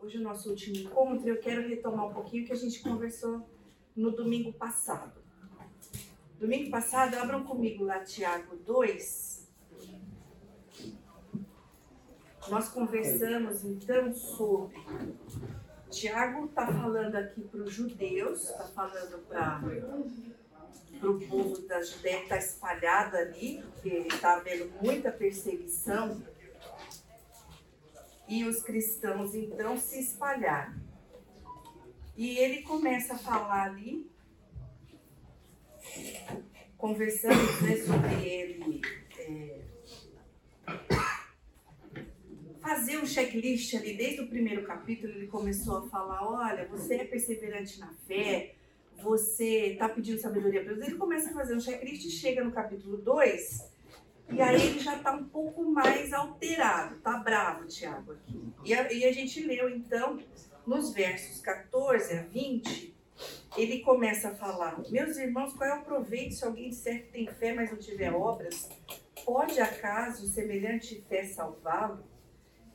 Hoje é o nosso último encontro eu quero retomar um pouquinho o que a gente conversou no domingo passado. Domingo passado, abram comigo lá Tiago 2. Nós conversamos então sobre. Tiago está falando aqui para os judeus, está falando para o povo da Judéia está espalhado ali, porque está havendo muita perseguição e os cristãos então se espalharam. E ele começa a falar ali, conversando né, sobre ele é, fazer um checklist ali, desde o primeiro capítulo, ele começou a falar: olha, você é perseverante na fé, você está pedindo sabedoria para Deus. Ele começa a fazer um checklist e chega no capítulo 2 e aí ele já está um pouco mais alterado, tá bravo, Tiago, aqui. E a, e a gente leu, então, nos versos 14 a 20, ele começa a falar: Meus irmãos, qual é o proveito se alguém disser que tem fé, mas não tiver obras? Pode acaso semelhante fé salvá-lo?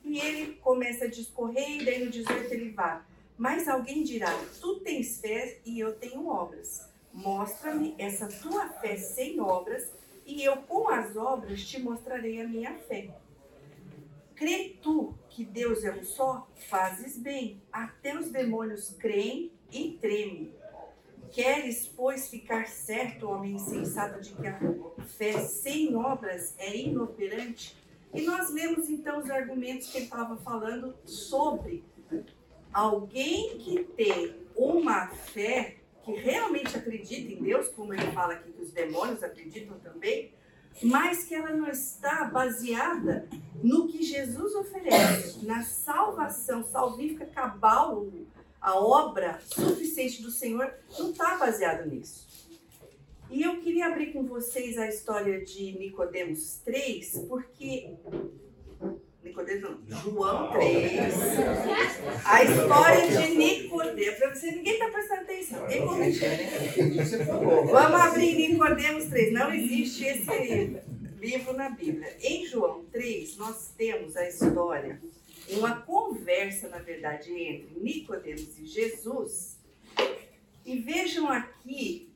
E ele começa a discorrer, e daí no 18 ele vai. Mas alguém dirá: Tu tens fé e eu tenho obras. Mostra-me essa tua fé sem obras e eu com as obras te mostrarei a minha fé. Crê tu que Deus é um só? Fazes bem. Até os demônios creem e tremem. Queres, pois, ficar certo, homem insensato, de que a fé sem obras é inoperante? E nós lemos então os argumentos que ele estava falando sobre alguém que tem uma fé que realmente acredita em Deus, como ele fala aqui que os demônios acreditam também, mas que ela não está baseada no que Jesus oferece, na salvação salvífica cabal, a obra suficiente do Senhor, não está baseado nisso. E eu queria abrir com vocês a história de Nicodemos 3, porque Nicodemo, João 3. A história de Nicodemos. Para você, ninguém está prestando atenção. Né? Vamos abrir Nicodemos 3. Não existe esse livro na Bíblia. Em João 3, nós temos a história, uma conversa, na verdade, entre Nicodemos e Jesus. E vejam aqui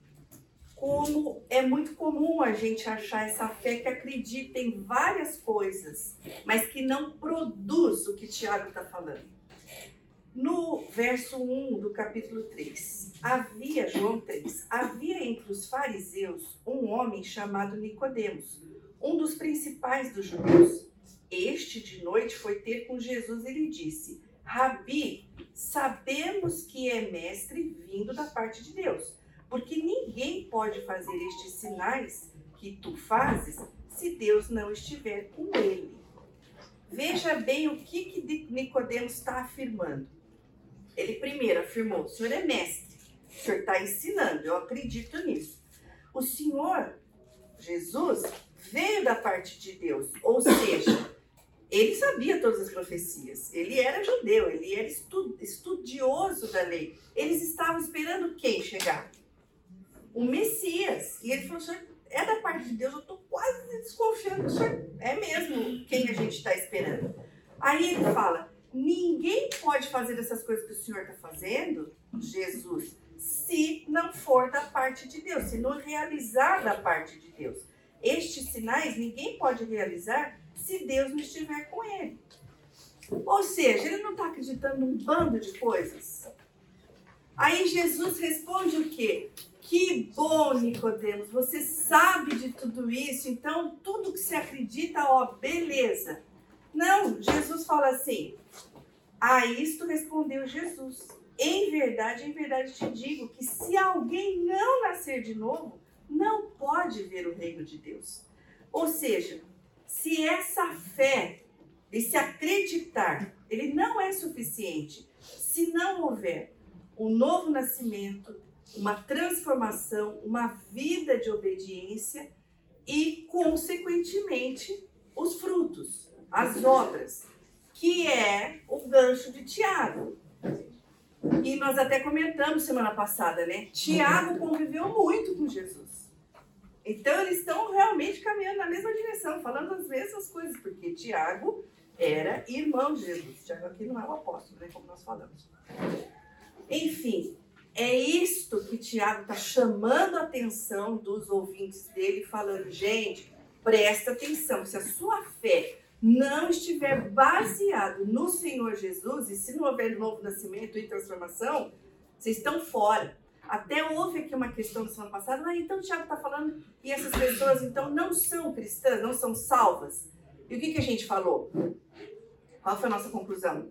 como é muito comum a gente achar essa fé que acredita em várias coisas, mas que não produz o que Tiago está falando. No verso 1 do capítulo 3, havia, João 3, havia entre os fariseus um homem chamado Nicodemos, um dos principais dos judeus. Este de noite foi ter com Jesus e lhe disse: Rabi, sabemos que é mestre vindo da parte de Deus porque ninguém pode fazer estes sinais que tu fazes se Deus não estiver com ele. Veja bem o que, que Nicodemos está afirmando. Ele primeiro afirmou: o senhor é mestre, o senhor está ensinando, eu acredito nisso. O senhor, Jesus, veio da parte de Deus, ou seja, ele sabia todas as profecias, ele era judeu, ele era estudioso da lei. Eles estavam esperando quem chegar? O Messias. E ele falou, senhor, é da parte de Deus, eu estou quase desconfiando que o senhor é mesmo quem a gente está esperando. Aí ele fala, ninguém pode fazer essas coisas que o senhor está fazendo, Jesus, se não for da parte de Deus, se não realizar da parte de Deus. Estes sinais ninguém pode realizar se Deus não estiver com ele. Ou seja, ele não está acreditando num bando de coisas. Aí Jesus responde o quê? Que bom, Nicodemos, você sabe de tudo isso, então tudo que se acredita, ó, beleza. Não, Jesus fala assim: A isto respondeu Jesus. Em verdade, em verdade te digo que se alguém não nascer de novo, não pode ver o reino de Deus. Ou seja, se essa fé, esse acreditar, ele não é suficiente, se não houver o um novo nascimento, uma transformação, uma vida de obediência e, consequentemente, os frutos, as obras, que é o gancho de Tiago. E nós até comentamos semana passada, né? Tiago conviveu muito com Jesus. Então eles estão realmente caminhando na mesma direção, falando as mesmas coisas, porque Tiago Era irmão de Jesus. Tiago aqui não é o apóstolo, né, como nós falamos. Enfim, é isto que Tiago está chamando a atenção dos ouvintes dele, falando, gente, presta atenção, se a sua fé não estiver baseado no Senhor Jesus, e se não houver novo nascimento e transformação, vocês estão fora. Até houve aqui uma questão no semana passada, então o Tiago está falando e essas pessoas então não são cristãs, não são salvas. E o que, que a gente falou? Qual foi a nossa conclusão?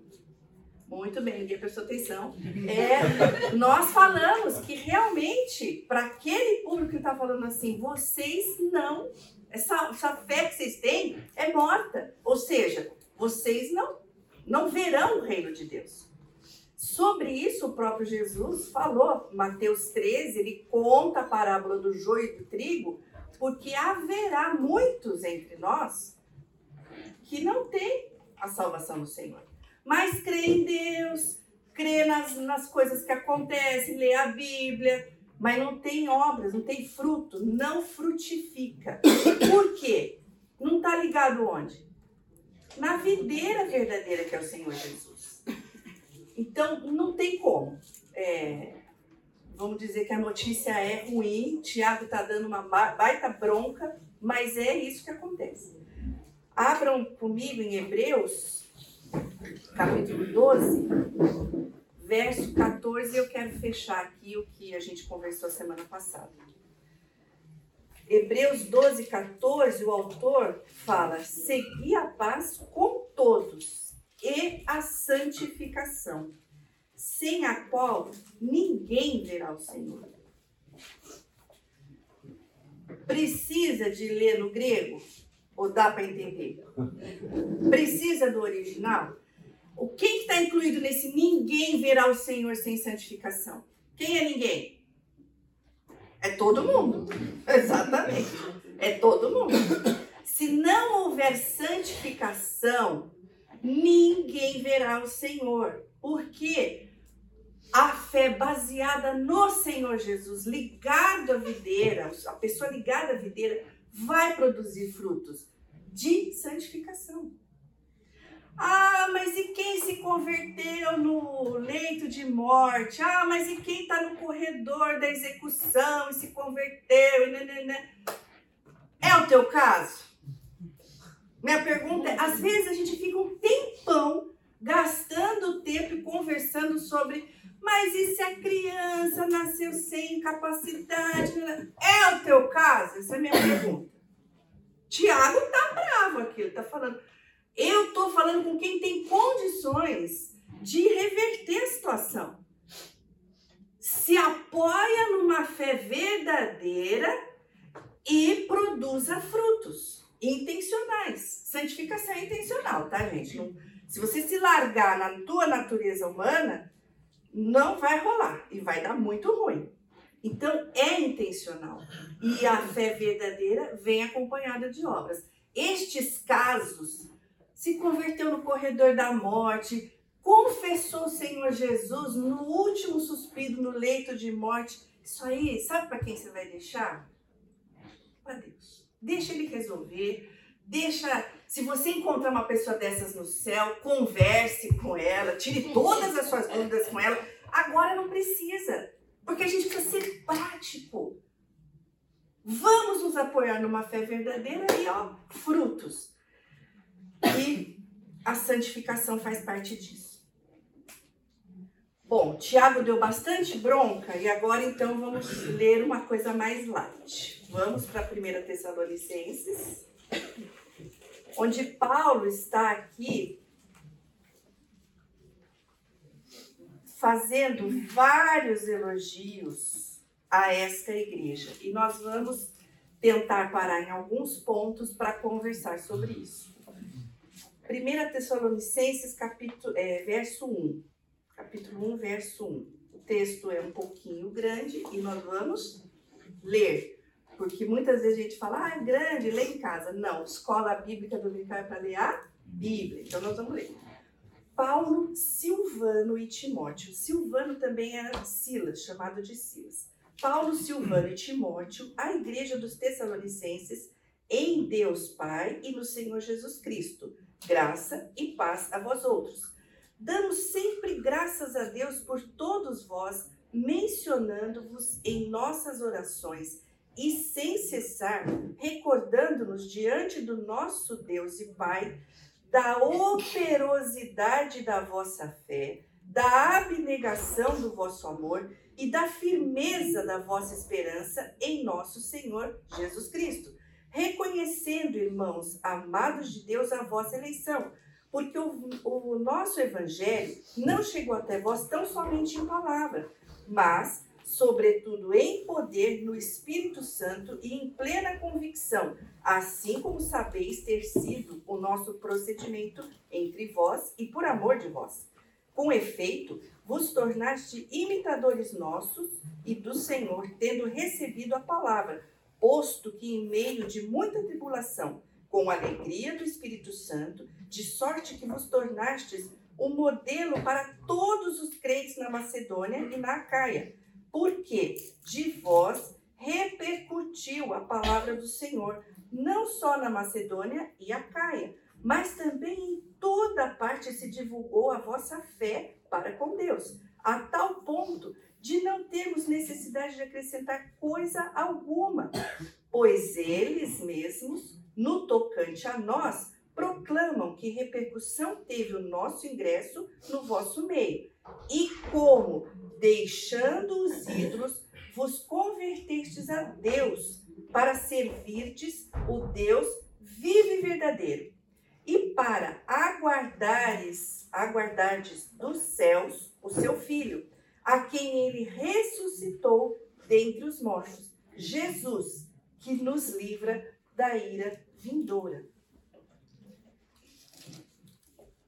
Muito bem, ninguém prestou atenção. É, nós falamos que realmente, para aquele público que está falando assim, vocês não, essa, essa fé que vocês têm é morta. Ou seja, vocês não, não verão o reino de Deus. Sobre isso, o próprio Jesus falou, Mateus 13, ele conta a parábola do joio e do trigo, porque haverá muitos entre nós que não têm a salvação do Senhor. Mas crê em Deus, crê nas, nas coisas que acontecem, lê a Bíblia, mas não tem obras, não tem fruto, não frutifica. Por quê? Não está ligado onde? Na videira verdadeira que é o Senhor Jesus. Então, não tem como. É, vamos dizer que a notícia é ruim, Tiago está dando uma baita bronca, mas é isso que acontece. Abram comigo em Hebreus, capítulo 12, verso 14, eu quero fechar aqui o que a gente conversou semana passada. Hebreus 12, 14, o autor fala: Segui a paz com todos e a santificação, sem a qual ninguém verá o Senhor. Precisa de ler no grego? Ou dá para entender? Precisa do original? O que está incluído nesse ninguém verá o Senhor sem santificação? Quem é ninguém? É todo mundo. Exatamente. É todo mundo. Se não houver santificação, ninguém verá o Senhor. Porque a fé baseada no Senhor Jesus, ligado à videira, a pessoa ligada à videira, vai produzir frutos de santificação. Ah, mas e quem se converteu no leito de morte? Ah, mas e quem está no corredor da execução e se converteu? É o teu caso? Minha pergunta é: às vezes a gente fica um tempão gastando tempo e conversando sobre, mas e se a criança nasceu sem capacidade? É o teu caso? Essa é a minha pergunta. Tiago tá bravo aqui, ele tá falando. Eu tô falando com quem tem condições de reverter a situação. Se apoia numa fé verdadeira e produza frutos intencionais. Santificação é intencional, tá, gente? Se você se largar na tua natureza humana, não vai rolar e vai dar muito ruim. Então, é intencional. E a fé verdadeira vem acompanhada de obras. Estes casos, se converteu no corredor da morte, confessou o Senhor Jesus no último suspiro, no leito de morte. Isso aí, sabe para quem você vai deixar? Para Deus. Deixa ele resolver. Deixa. Se você encontrar uma pessoa dessas no céu, converse com ela, tire todas as suas dúvidas com ela. Agora não precisa, porque a gente precisa ser prático. Vamos nos apoiar numa fé verdadeira e ó, frutos. E a santificação faz parte disso. Bom, Tiago deu bastante bronca e agora então vamos ler uma coisa mais light. Vamos para 1 Tessalonicenses, onde Paulo está aqui fazendo vários elogios a esta igreja. E nós vamos tentar parar em alguns pontos para conversar sobre isso. 1 Tessalonicenses, capítulo, é, verso 1. Capítulo 1, verso 1. O texto é um pouquinho grande e nós vamos ler. Porque muitas vezes a gente fala, ah, é grande, lê em casa. Não, escola bíblica dominical é para ler a Bíblia. Então nós vamos ler. Paulo, Silvano e Timóteo. Silvano também era Silas, chamado de Silas. Paulo, Silvano e Timóteo, a igreja dos Tessalonicenses, em Deus Pai e no Senhor Jesus Cristo. Graça e paz a vós outros. Damos sempre graças a Deus por todos vós, mencionando-vos em nossas orações e sem cessar, recordando-nos diante do nosso Deus e Pai da operosidade da vossa fé, da abnegação do vosso amor e da firmeza da vossa esperança em nosso Senhor Jesus Cristo, reconhecendo, irmãos, amados de Deus, a vossa eleição, porque o, o nosso evangelho não chegou até vós tão somente em palavra, mas sobretudo em poder no Espírito Santo e em plena convicção, assim como sabeis ter sido o nosso procedimento entre vós e por amor de vós. Com efeito, vos tornaste imitadores nossos e do Senhor, tendo recebido a palavra, posto que em meio de muita tribulação, com alegria do Espírito Santo, de sorte que vos tornastes um modelo para todos os crentes na Macedônia e na Acaia porque de vós repercutiu a palavra do Senhor, não só na Macedônia e Acaia, mas também em toda parte se divulgou a vossa fé para com Deus, a tal ponto de não termos necessidade de acrescentar coisa alguma, pois eles mesmos, no tocante a nós, proclamam que repercussão teve o nosso ingresso no vosso meio, e como deixando os ídolos, vos convertestes a Deus para servirdes o Deus vivo e verdadeiro, e para aguardares, aguardardes dos céus o seu filho, a quem ele ressuscitou dentre os mortos, Jesus, que nos livra da ira vindoura.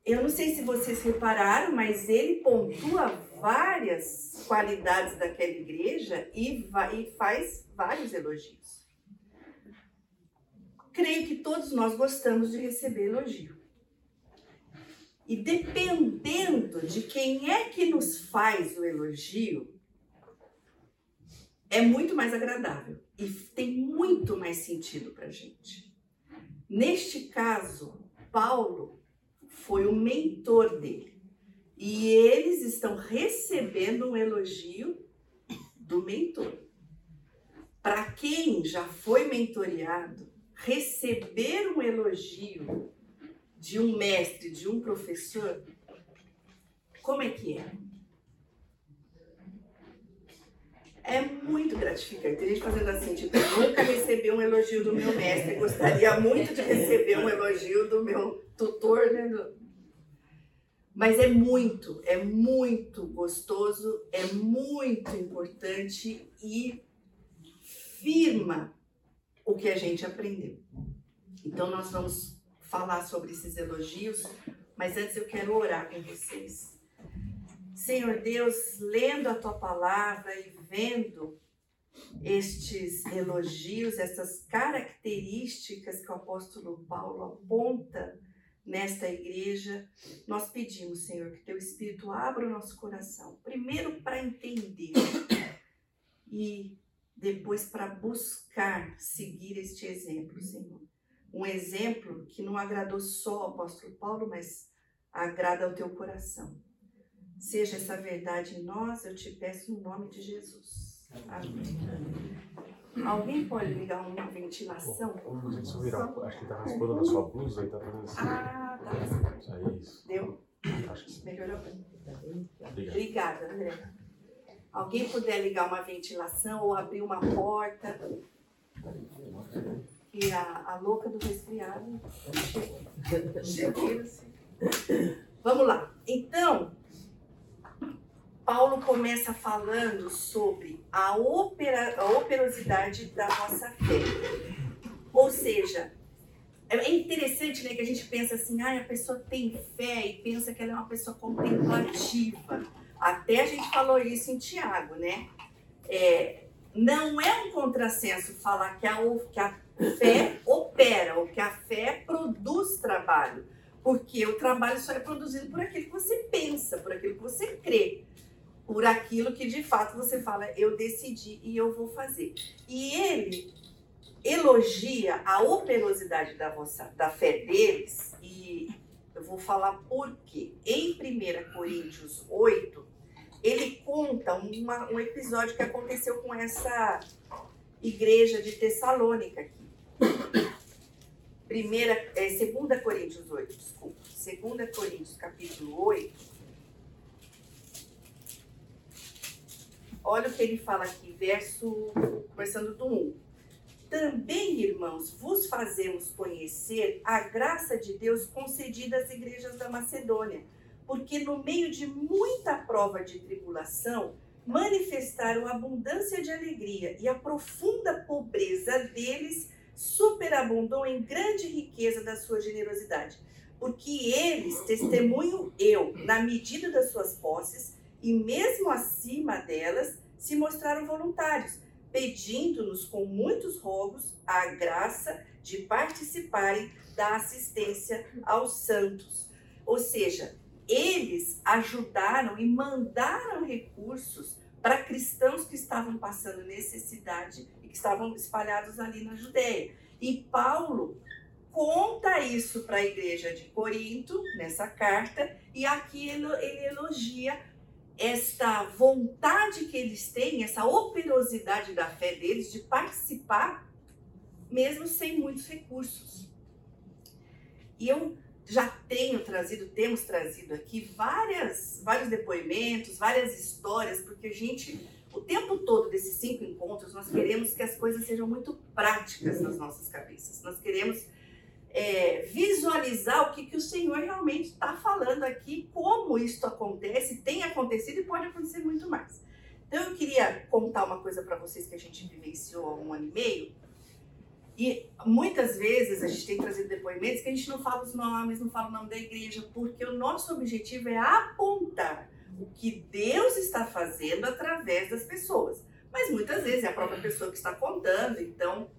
Eu não sei se vocês repararam, mas ele pontua várias qualidades daquela igreja e, e faz vários elogios. Creio que todos nós gostamos de receber elogio. E dependendo de quem é que nos faz o elogio, é muito mais agradável e tem muito mais sentido para gente. Neste caso, Paulo foi o mentor dele. E eles estão recebendo um elogio do mentor. Para quem já foi mentoreado, receber um elogio de um mestre, de um professor, como é que é? É muito gratificante. Tem gente fazendo assim, tipo, nunca recebi um elogio do meu mestre, gostaria muito de receber um elogio do meu tutor, né? Mas é muito, é muito gostoso, é muito importante e firma o que a gente aprendeu. Então nós vamos falar sobre esses elogios, mas antes eu quero orar com vocês. Senhor Deus, lendo a tua palavra e vendo estes elogios, essas características que o apóstolo Paulo aponta nesta igreja, nós pedimos, Senhor, que teu Espírito abra o nosso coração, primeiro para entender e depois para buscar seguir este exemplo, Senhor. Um exemplo que não agradou só ao apóstolo Paulo, mas agrada ao teu coração. Seja essa verdade em nós, eu te peço no nome de Jesus. Amém. Alguém pode ligar uma ventilação? Virar, acho que tá raspando na sua blusa e tá fazendo assim. Ah, tá. É isso. Deu? Acho que sim. Melhorou? Obrigado. Obrigada, André. Alguém puder ligar uma ventilação ou abrir uma porta? E a, a louca do resfriado chegou. Vamos lá. Então, Paulo começa falando sobre a, opera, a operosidade da nossa fé. Ou seja, é interessante né, que a gente pensa assim, ah, a pessoa tem fé e pensa que ela é uma pessoa contemplativa. Até a gente falou isso em Tiago, né? É, não é um contrassenso falar que a, que a fé opera, ou que a fé produz trabalho. Porque o trabalho só é produzido por aquilo que você pensa, por aquilo que você crê por aquilo que de fato você fala, eu decidi e eu vou fazer. E ele elogia a operosidade da, vossa, da fé deles e Eu vou falar por quê. Em 1 Coríntios 8, ele conta uma, um episódio que aconteceu com essa igreja de Tessalônica aqui. Primeira, é, 2 Coríntios 8, desculpa. 2 Coríntios capítulo 8. Olha o que ele fala aqui, verso, começando do 1. Também, irmãos, vos fazemos conhecer a graça de Deus concedida às igrejas da Macedônia, porque no meio de muita prova de tribulação, manifestaram abundância de alegria e a profunda pobreza deles superabundou em grande riqueza da sua generosidade. Porque eles, testemunho eu, na medida das suas posses, e mesmo acima delas, se mostraram voluntários, pedindo-nos com muitos rogos a graça de participarem da assistência aos santos. Ou seja, eles ajudaram e mandaram recursos para cristãos que estavam passando necessidade e que estavam espalhados ali na Judéia. E Paulo conta isso para a igreja de Corinto, nessa carta, e aqui ele, ele elogia esta vontade que eles têm, essa operosidade da fé deles de participar, mesmo sem muitos recursos. E eu já tenho trazido, temos trazido aqui várias, vários depoimentos, várias histórias, porque a gente, o tempo todo desses cinco encontros, nós queremos que as coisas sejam muito práticas nas nossas cabeças. Nós queremos é, visualizar o que, que o Senhor realmente está falando aqui, como isso acontece, tem acontecido e pode acontecer muito mais. Então eu queria contar uma coisa para vocês que a gente vivenciou há um ano e meio e muitas vezes a gente tem trazido depoimentos que a gente não fala os nomes, não fala o nome da igreja, porque o nosso objetivo é apontar o que Deus está fazendo através das pessoas. Mas muitas vezes é a própria pessoa que está contando, então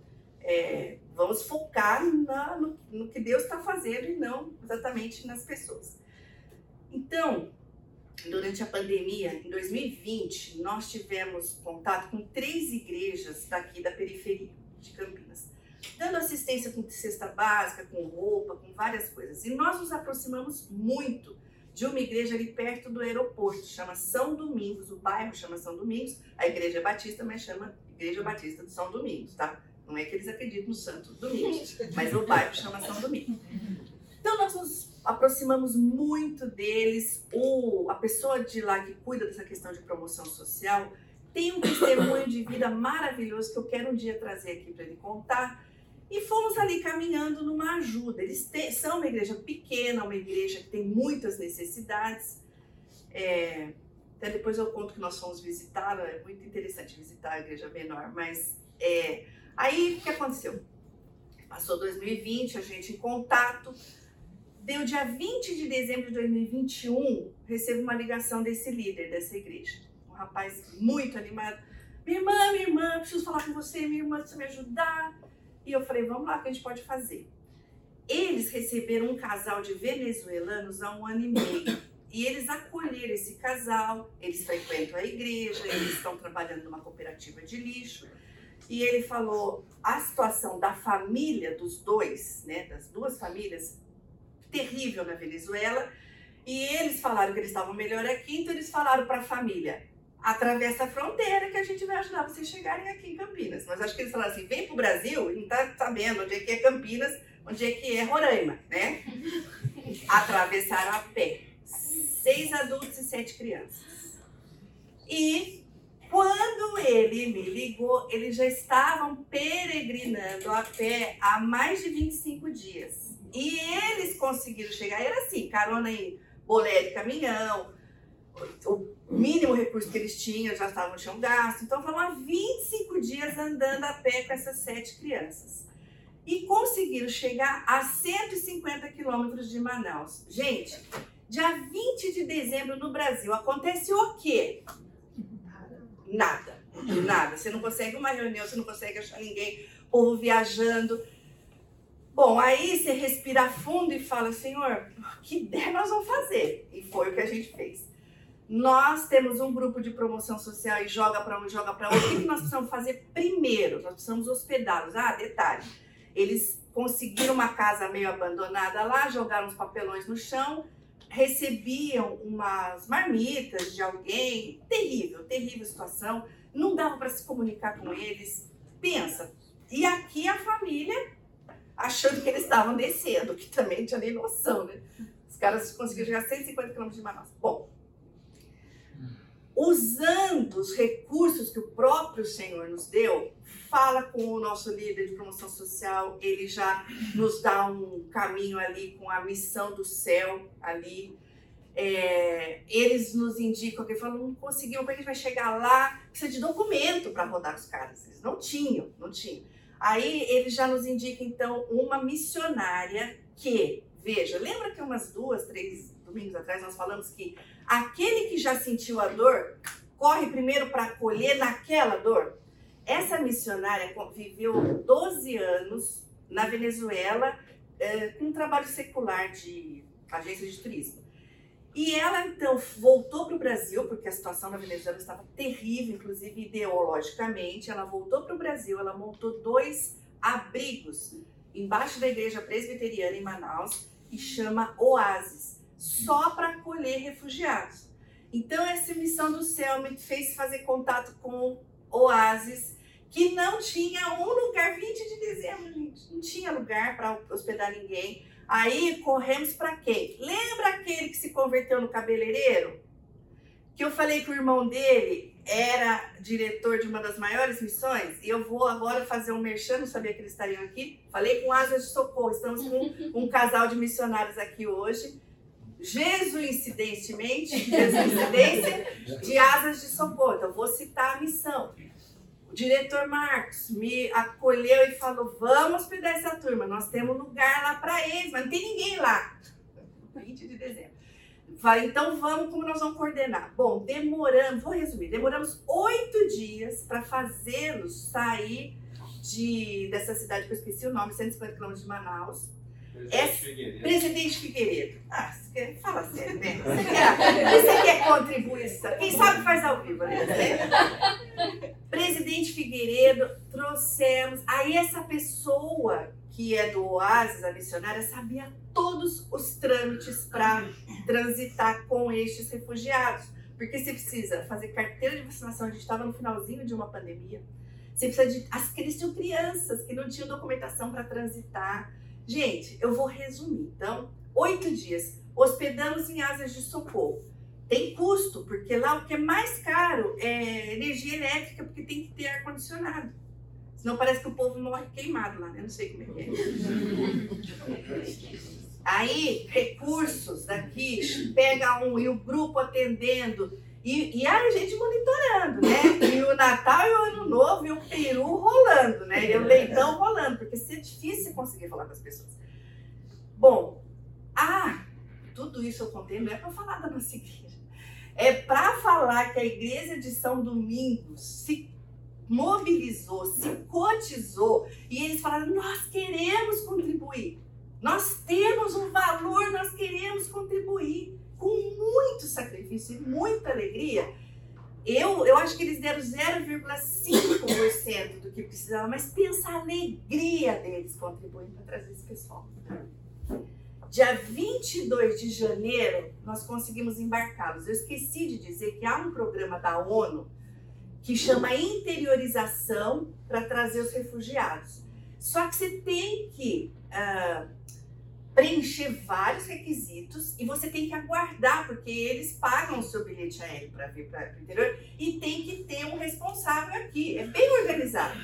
é, vamos focar na, no, no que Deus está fazendo e não exatamente nas pessoas. Então, durante a pandemia, em 2020, nós tivemos contato com três igrejas daqui da periferia de Campinas dando assistência com cesta básica, com roupa, com várias coisas. E nós nos aproximamos muito de uma igreja ali perto do aeroporto, chama São Domingos, o bairro chama São Domingos, a igreja é batista, mas chama Igreja Batista de São Domingos, tá? Não é que eles acreditam no Santo Domingos, mas o bairro chama São Domingos. Então nós nos aproximamos muito deles. O, a pessoa de lá que cuida dessa questão de promoção social tem um testemunho de vida maravilhoso que eu quero um dia trazer aqui para ele contar e fomos ali caminhando numa ajuda. Eles te, são uma igreja pequena, uma igreja que tem muitas necessidades. É, até depois eu conto que nós fomos visitar, é muito interessante visitar a igreja menor, mas é, aí o que aconteceu? Passou 2020, a gente em contato. Deu dia 20 de dezembro de 2021, recebo uma ligação desse líder dessa igreja. Um rapaz muito animado. Minha irmã, minha irmã, preciso falar com você, minha irmã, precisa me ajudar e eu falei, vamos lá, o que a gente pode fazer? Eles receberam um casal de venezuelanos há um ano e meio. E eles acolheram esse casal, eles frequentam a igreja, eles estão trabalhando numa cooperativa de lixo. E ele falou a situação da família dos dois, né, das duas famílias, terrível na Venezuela. E eles falaram que eles estavam melhor aqui, então eles falaram para a família: atravessa a fronteira que a gente vai ajudar vocês chegarem aqui em Campinas. Mas acho que eles falaram assim, vem pro Brasil e não tá sabendo onde é que é Campinas, onde é que é Roraima, né? Atravessaram a pé. Seis adultos e sete crianças. E quando ele me ligou, eles já estavam peregrinando a pé há mais de 25 dias. E eles conseguiram chegar, era assim, carona em bolé de caminhão, o mínimo recurso que eles tinham já estavam tinham gasto. Então foram há 25 dias andando a pé com essas sete crianças. E conseguiram chegar a 150 quilômetros de Manaus. Gente, dia 20 de dezembro no Brasil, acontece o quê? Nada. Nada. Você não consegue uma reunião, você não consegue achar ninguém, povo viajando. Bom, aí você respira fundo e fala, Senhor, que der nós vamos fazer. E foi o que a gente fez. Nós temos um grupo de promoção social e joga para um joga para outro. O que nós precisamos fazer primeiro? Nós precisamos hospedá-los. Ah, detalhe. Eles conseguiram uma casa meio abandonada lá, jogaram os papelões no chão, recebiam umas marmitas de alguém. Terrível, terrível situação. Não dava para se comunicar com eles. Pensa. E aqui a família achando que eles estavam descendo, que também tinha nem noção, né? Os caras conseguiram chegar a 150 km de Manaus. Bom, usando os recursos que o próprio Senhor nos deu, fala com o nosso líder de promoção social, ele já nos dá um caminho ali com a missão do céu ali. É, eles nos indicam que falam, não conseguimos, como é que a gente vai chegar lá? Precisa de documento para rodar os caras. Eles não tinham, não tinham. Aí ele já nos indica então uma missionária que, veja, lembra que umas duas, três domingos atrás nós falamos que aquele que já sentiu a dor corre primeiro para acolher naquela dor? Essa missionária viveu 12 anos na Venezuela é, com um trabalho secular de agência de turismo. E ela então voltou para o Brasil, porque a situação na Venezuela estava terrível, inclusive ideologicamente. Ela voltou para o Brasil, ela montou dois abrigos embaixo da igreja presbiteriana em Manaus e chama Oásis, só para acolher refugiados. Então, essa missão do céu me fez fazer contato com Oásis, que não tinha um lugar, 20 de dezembro, gente, não tinha lugar para hospedar ninguém. Aí corremos para quem? Lembra aquele que se converteu no cabeleireiro? Que eu falei que o irmão dele era diretor de uma das maiores missões? E eu vou agora fazer um merchan, não sabia que eles estariam aqui. Falei com Asas de Socorro, estamos com um casal de missionários aqui hoje. Jesuincidentemente, Jesuincidência de Asas de Socorro. Então, vou citar a missão. O diretor Marcos me acolheu e falou: vamos hospedar essa turma, nós temos lugar lá para eles, mas não tem ninguém lá. 20 de dezembro. Falei, então vamos, como nós vamos coordenar? Bom, demoramos, vou resumir, demoramos oito dias para fazê-los sair de, dessa cidade que eu esqueci o nome, 150 quilômetros de Manaus, Presidente é, Figueiredo. Presidente Figueiredo. Ah, você quer, fala sério, né? Você quer, você quer contribuição? Quem sabe faz ao vivo, né? Presidente Figueiredo, trouxemos. Aí essa pessoa que é do Oasis, a missionária, sabia todos os trâmites para transitar com estes refugiados. Porque você precisa fazer carteira de vacinação, a gente estava no finalzinho de uma pandemia. Você precisa de. As, eles tinham crianças que não tinham documentação para transitar. Gente, eu vou resumir. Então, oito dias, hospedamos em asas de socorro. Tem custo, porque lá o que é mais caro é energia elétrica, porque tem que ter ar-condicionado. Senão parece que o povo morre queimado lá, né? Não sei como é que é. Aí, recursos daqui, pega um e o grupo atendendo. E, e a gente monitorando, né? E o Natal e o Ano Novo e o peru rolando, né? E o leitão rolando, porque isso é difícil conseguir falar com as pessoas. Bom, ah, tudo isso eu contei não é para falar da nossa igreja. É para falar que a igreja de São Domingos se mobilizou, se cotizou e eles falaram: nós queremos contribuir. Nós temos um valor, nós queremos contribuir com muito sacrifício e muita alegria. Eu, eu acho que eles deram 0,5% do que precisava, mas pensa a alegria deles contribuindo para trazer esse pessoal. Dia 22 de janeiro, nós conseguimos embarcá-los. Eu esqueci de dizer que há um programa da ONU que chama interiorização para trazer os refugiados. Só que você tem que uh, preencher vários requisitos e você tem que aguardar, porque eles pagam o seu bilhete aéreo para vir para o interior e tem que ter um responsável aqui. É bem organizado.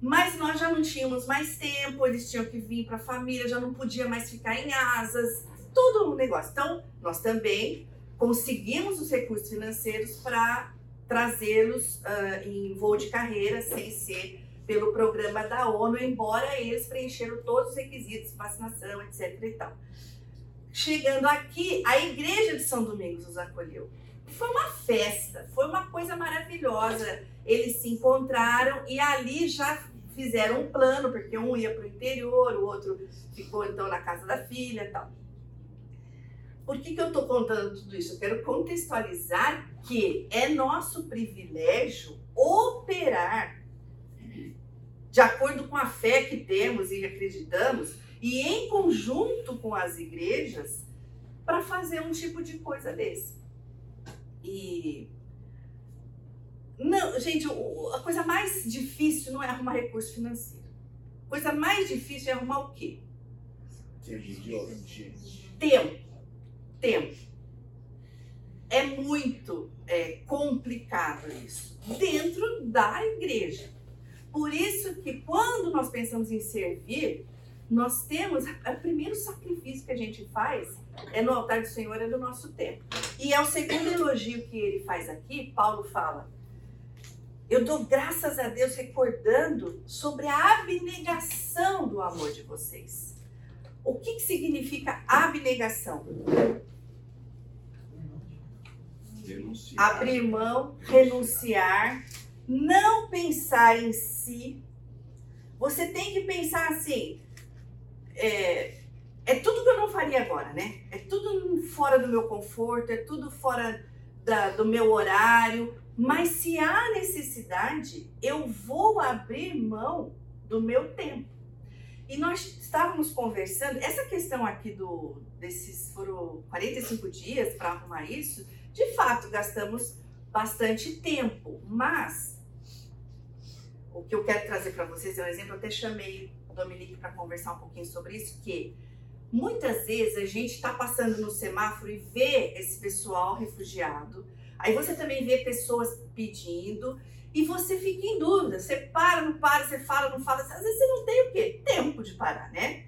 Mas nós já não tínhamos mais tempo, eles tinham que vir para a família, já não podia mais ficar em asas, todo um negócio. Então, nós também conseguimos os recursos financeiros para trazê-los uh, em voo de carreira, sem ser pelo programa da ONU, embora eles preencheram todos os requisitos, vacinação, etc. e tal. Chegando aqui, a igreja de São Domingos os acolheu. Foi uma festa, foi uma coisa maravilhosa. Eles se encontraram e ali já fizeram um plano, porque um ia para o interior, o outro ficou então na casa da filha tal. Por que, que eu estou contando tudo isso? Eu quero contextualizar que é nosso privilégio operar de acordo com a fé que temos e acreditamos, e em conjunto com as igrejas, para fazer um tipo de coisa desse. E. Não, gente, a coisa mais difícil não é arrumar recurso financeiro. A coisa mais difícil é arrumar o quê? Tempo. Tempo. É muito é, complicado isso. Dentro da igreja. Por isso que quando nós pensamos em servir, nós temos, o primeiro sacrifício que a gente faz é no altar do Senhor, é do nosso tempo. E é o segundo elogio que ele faz aqui, Paulo fala, eu dou graças a Deus recordando sobre a abnegação do amor de vocês. O que, que significa abnegação? Renunciar. Abrir mão, renunciar, não pensar em si. Você tem que pensar assim: é, é tudo que eu não faria agora, né? É tudo fora do meu conforto, é tudo fora da, do meu horário. Mas se há necessidade, eu vou abrir mão do meu tempo. E nós estávamos conversando, essa questão aqui do desses foram 45 dias para arrumar isso, de fato gastamos bastante tempo, mas o que eu quero trazer para vocês é um exemplo, eu até chamei o Dominique para conversar um pouquinho sobre isso, que muitas vezes a gente está passando no semáforo e vê esse pessoal refugiado, aí você também vê pessoas pedindo, e você fica em dúvida, você para, não para, você fala, não fala, às vezes você não tem o quê? Tempo de parar, né?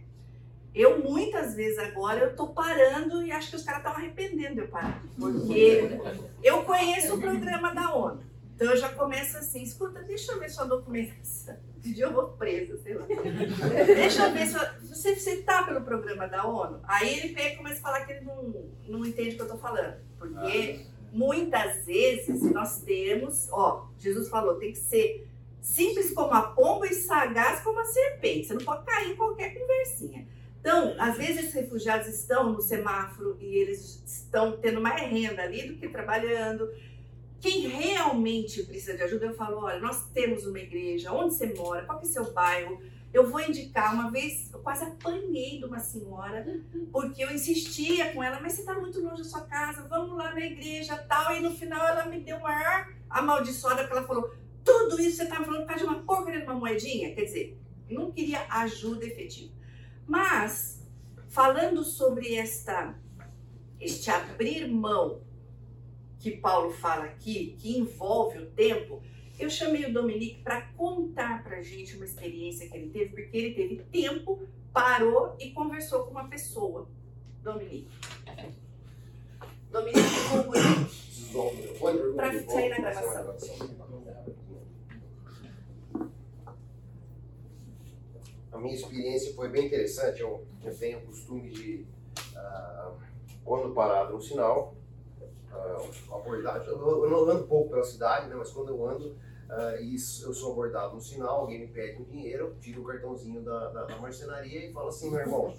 Eu muitas vezes agora eu tô parando e acho que os caras estão arrependendo de eu parar, porque eu conheço o programa da ONU. Então eu já começo assim, escuta, deixa eu ver sua documentação. De dia eu vou presa, sei lá. deixa eu ver sua. Você, você tá pelo programa da ONU? Aí ele pega e começa a falar que ele não, não entende o que eu tô falando. Porque muitas vezes nós temos, ó, Jesus falou, tem que ser simples como a pomba e sagaz como a serpente. Você não pode cair em qualquer conversinha. Então, às vezes esses refugiados estão no semáforo e eles estão tendo mais renda ali do que trabalhando quem realmente precisa de ajuda, eu falo, olha, nós temos uma igreja, onde você mora, qual que é o seu bairro? Eu vou indicar, uma vez eu quase apanhei de uma senhora, porque eu insistia com ela, mas você está muito longe da sua casa, vamos lá na igreja tal. E no final ela me deu maior amaldiçoada, que ela falou, tudo isso você está falando por causa de uma porcaria de uma moedinha? Quer dizer, não queria ajuda efetiva. Mas, falando sobre esta, este abrir mão que Paulo fala aqui, que envolve o tempo, eu chamei o Dominique para contar para a gente uma experiência que ele teve, porque ele teve tempo, parou e conversou com uma pessoa. Dominique. Dominique, para sair na gravação. A minha experiência foi bem interessante. Eu, eu tenho o costume de, uh, quando parado no sinal, uh, abordagem. Eu, não ando pouco pela cidade, né, mas quando eu ando uh, e eu sou abordado no sinal, alguém me pede um dinheiro, eu tiro o cartãozinho da, da, da marcenaria e falo assim, meu irmão,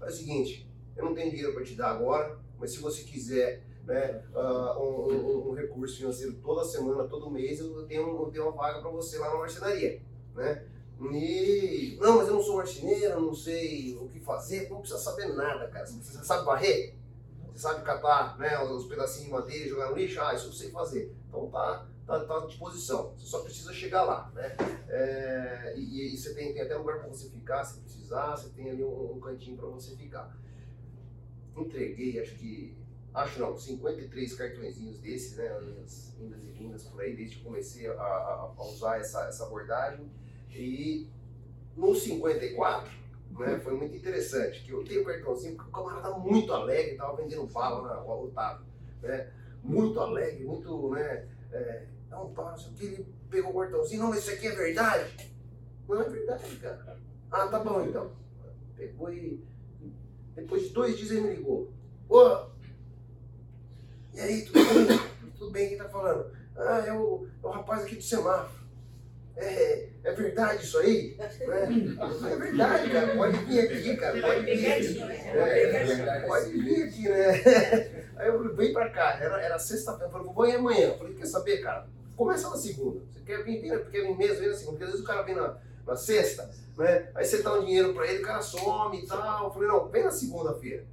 é o seguinte, eu não tenho dinheiro para te dar agora, mas se você quiser né, uh, um, um, um, recurso financeiro toda semana, todo mês, eu tenho, eu tenho uma vaga para você lá na marcenaria. Né? E, não, mas eu não sou marceneiro, não sei o que fazer, não precisa saber nada, cara. Você sabe varrer? Você sabe catar né, os pedacinhos de madeira e jogar no lixo? Ah, isso eu sei fazer. Então tá, tá, tá à disposição. Você só precisa chegar lá. Né? É, e, e, você tem, tem até lugar para você ficar, se precisar, você tem ali um, um cantinho para você ficar. Entreguei, acho que. Acho não, 53 cartõezinhos desses, né? As e vindas por aí, desde que comecei a, a, a usar essa, essa abordagem. E no 54, né? Foi muito interessante, que eu tenho o cartãozinho, porque o camarada tá muito alegre, estava vendendo bala na rua Otávio, né? Muito alegre, muito, né? É, não, pá, não sei o que, ele pegou o cartãozinho, não, mas isso aqui é verdade? Não é verdade, cara. Ah, tá bom então. Pegou e depois de dois dias ele me ligou. Ô, e aí, tudo bem? tudo bem, quem tá falando? Ah, é o, é o rapaz aqui do semáforo. É, é verdade isso aí? É, é verdade, cara. Pode vir aqui, cara. Pode vir aqui. É, pode vir aqui, né? Aí eu falei, vem pra cá. Era, era sexta-feira. Eu falei, vou ir amanhã. Eu falei, quer saber, cara? Começa na segunda. Você quer vir, quer vir mesmo, vem na segunda. Porque às vezes o cara vem na, na sexta, né? Aí você dá um dinheiro pra ele, o cara some e tal. Eu falei, não, vem na segunda-feira.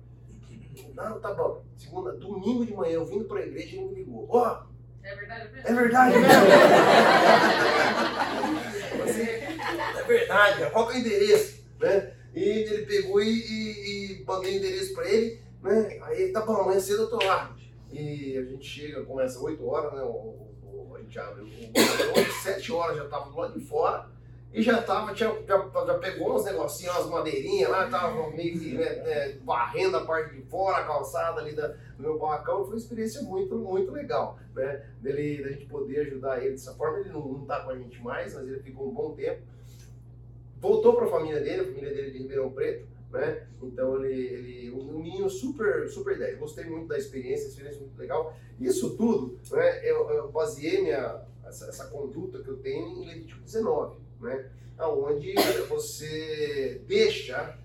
Não, tá bom. Segunda, domingo de manhã, eu vindo pra igreja, ele me ligou. Ó, É verdade mesmo? é verdade mesmo? É verdade, cara. qual que é o endereço? Né? E ele pegou e, e, e mandei o endereço pra ele, né? Aí tá bom, amanhã cedo eu tô lá. E a gente chega, começa 8 horas, né? O, o- a gente abre o guarda 7 horas já tava do lado de fora. E já tava, tinha, já, já pegou uns negocinhos, umas madeirinhas lá, tava meio que né, né, varrendo a parte de fora, a calçada ali da, do meu barracão. Foi uma experiência muito, muito legal, né? Dele, da gente poder ajudar ele dessa forma. Ele não, não tá com a gente mais, mas ele ficou um bom tempo. Voltou para a família dele, a família dele é de Ribeirão Preto, né? Então ele, ele um menino super, super 10. Gostei muito da experiência, experiência muito legal. Isso tudo, né? Eu, eu baseei minha, essa, essa conduta que eu tenho em Levítico 19, né? Onde você deixa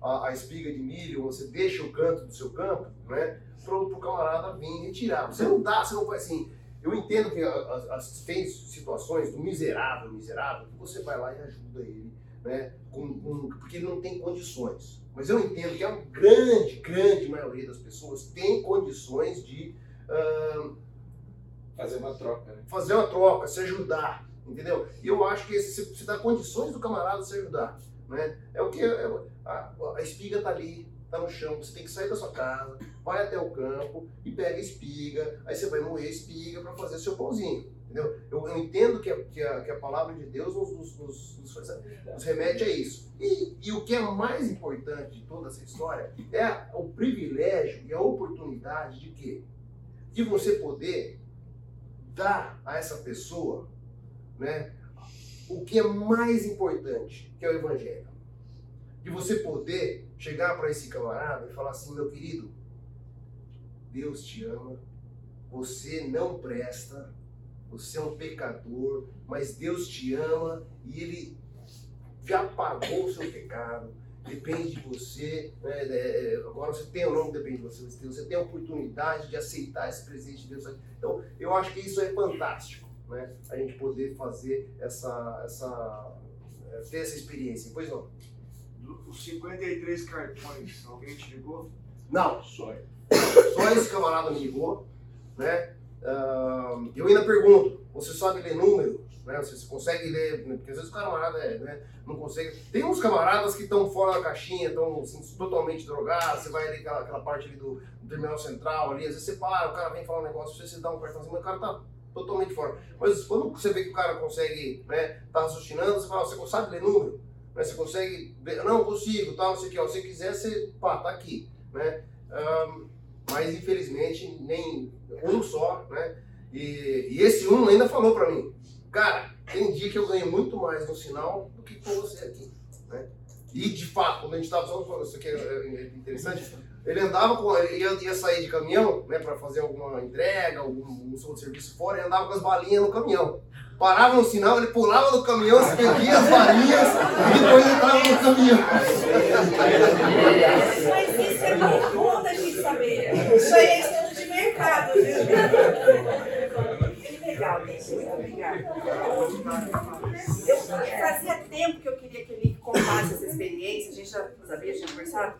a, a espiga de milho, você deixa o canto do seu campo, né? Para o camarada vir retirar. Você não dá, você não vai assim. Eu entendo que as, as, tem situações do miserável, miserável, que você vai lá e ajuda ele, né? Com, com- porque ele não tem condições. Mas eu entendo que a grande, grande maioria das pessoas tem condições de ah, Fazer uma troca, né? fazer uma troca, se ajudar, entendeu? E eu acho que esse, você dá condições do camarada se ajudar, né? É o que é- a, a espiga tá ali, tá no chão, você tem que sair da sua casa, vai até o campo e pega a espiga, aí você vai moer a espiga para fazer seu pãozinho, entendeu? Eu, eu entendo que a, que, a, que a palavra de Deus nos, nos, nos, nos faz- nos remete a isso. E, e o que é mais importante de toda essa história é o privilégio e a oportunidade de quê? De você poder dar a essa pessoa, né, o que é mais importante, que é o evangelho. De você poder chegar para esse camarada e falar assim, meu querido, Deus te ama, você não presta, você é um pecador, mas Deus te ama e Ele já pagou o seu pecado. Depende de você. né, é, agora você tem ou não depende de você. Você tem a oportunidade de aceitar esse presente de Deus. Então, eu acho que isso é fantástico, né? A gente poder fazer essa, essa é, ter essa experiência. Pois não? Os 53 cartões, alguém te ligou? Não, Só só esse camarada me ligou, né? Ah, eu ainda pergunto, você sabe ler número? Né? Você, você consegue ler, né? porque às vezes o camarada é, né? não consegue. Tem uns camaradas que estão fora da caixinha, estão assim, totalmente drogados, você vai ali aquela, aquela parte ali do, do terminal central ali, às vezes você para, o cara vem falar um negócio, você, você dá um cartãozinho, mas o cara tá totalmente fora. Mas quando você vê que o cara consegue, né, tá raciocinando, você fala, você sabe ler número? Né? Você consegue, ver- não, consigo, tal, não sei o que, ó, se você quiser, você, pá, tá aqui, né? Ahn, mas infelizmente nem um só, né? E, e esse um ainda falou pra mim, cara, tem dia que eu ganho muito mais no sinal do que com você aqui, né? E de fato, quando a gente tava falando, isso aqui é, é interessante, ele andava com, ele ia, ia sair de caminhão, né, pra fazer alguma entrega, algum, algum serviço fora, e andava com as balinhas no caminhão. Parava no sinal, ele pulava do caminhão, escondia as balinhas e depois entrava no caminhão. Mas isso é bom da gente saber. Isso aí é estudo de mercado, viu? Que legal, gente. Muito obrigada. Eu, fazia tempo que eu queria que ele contasse essa experiência, a gente já sabia, tinha conversado,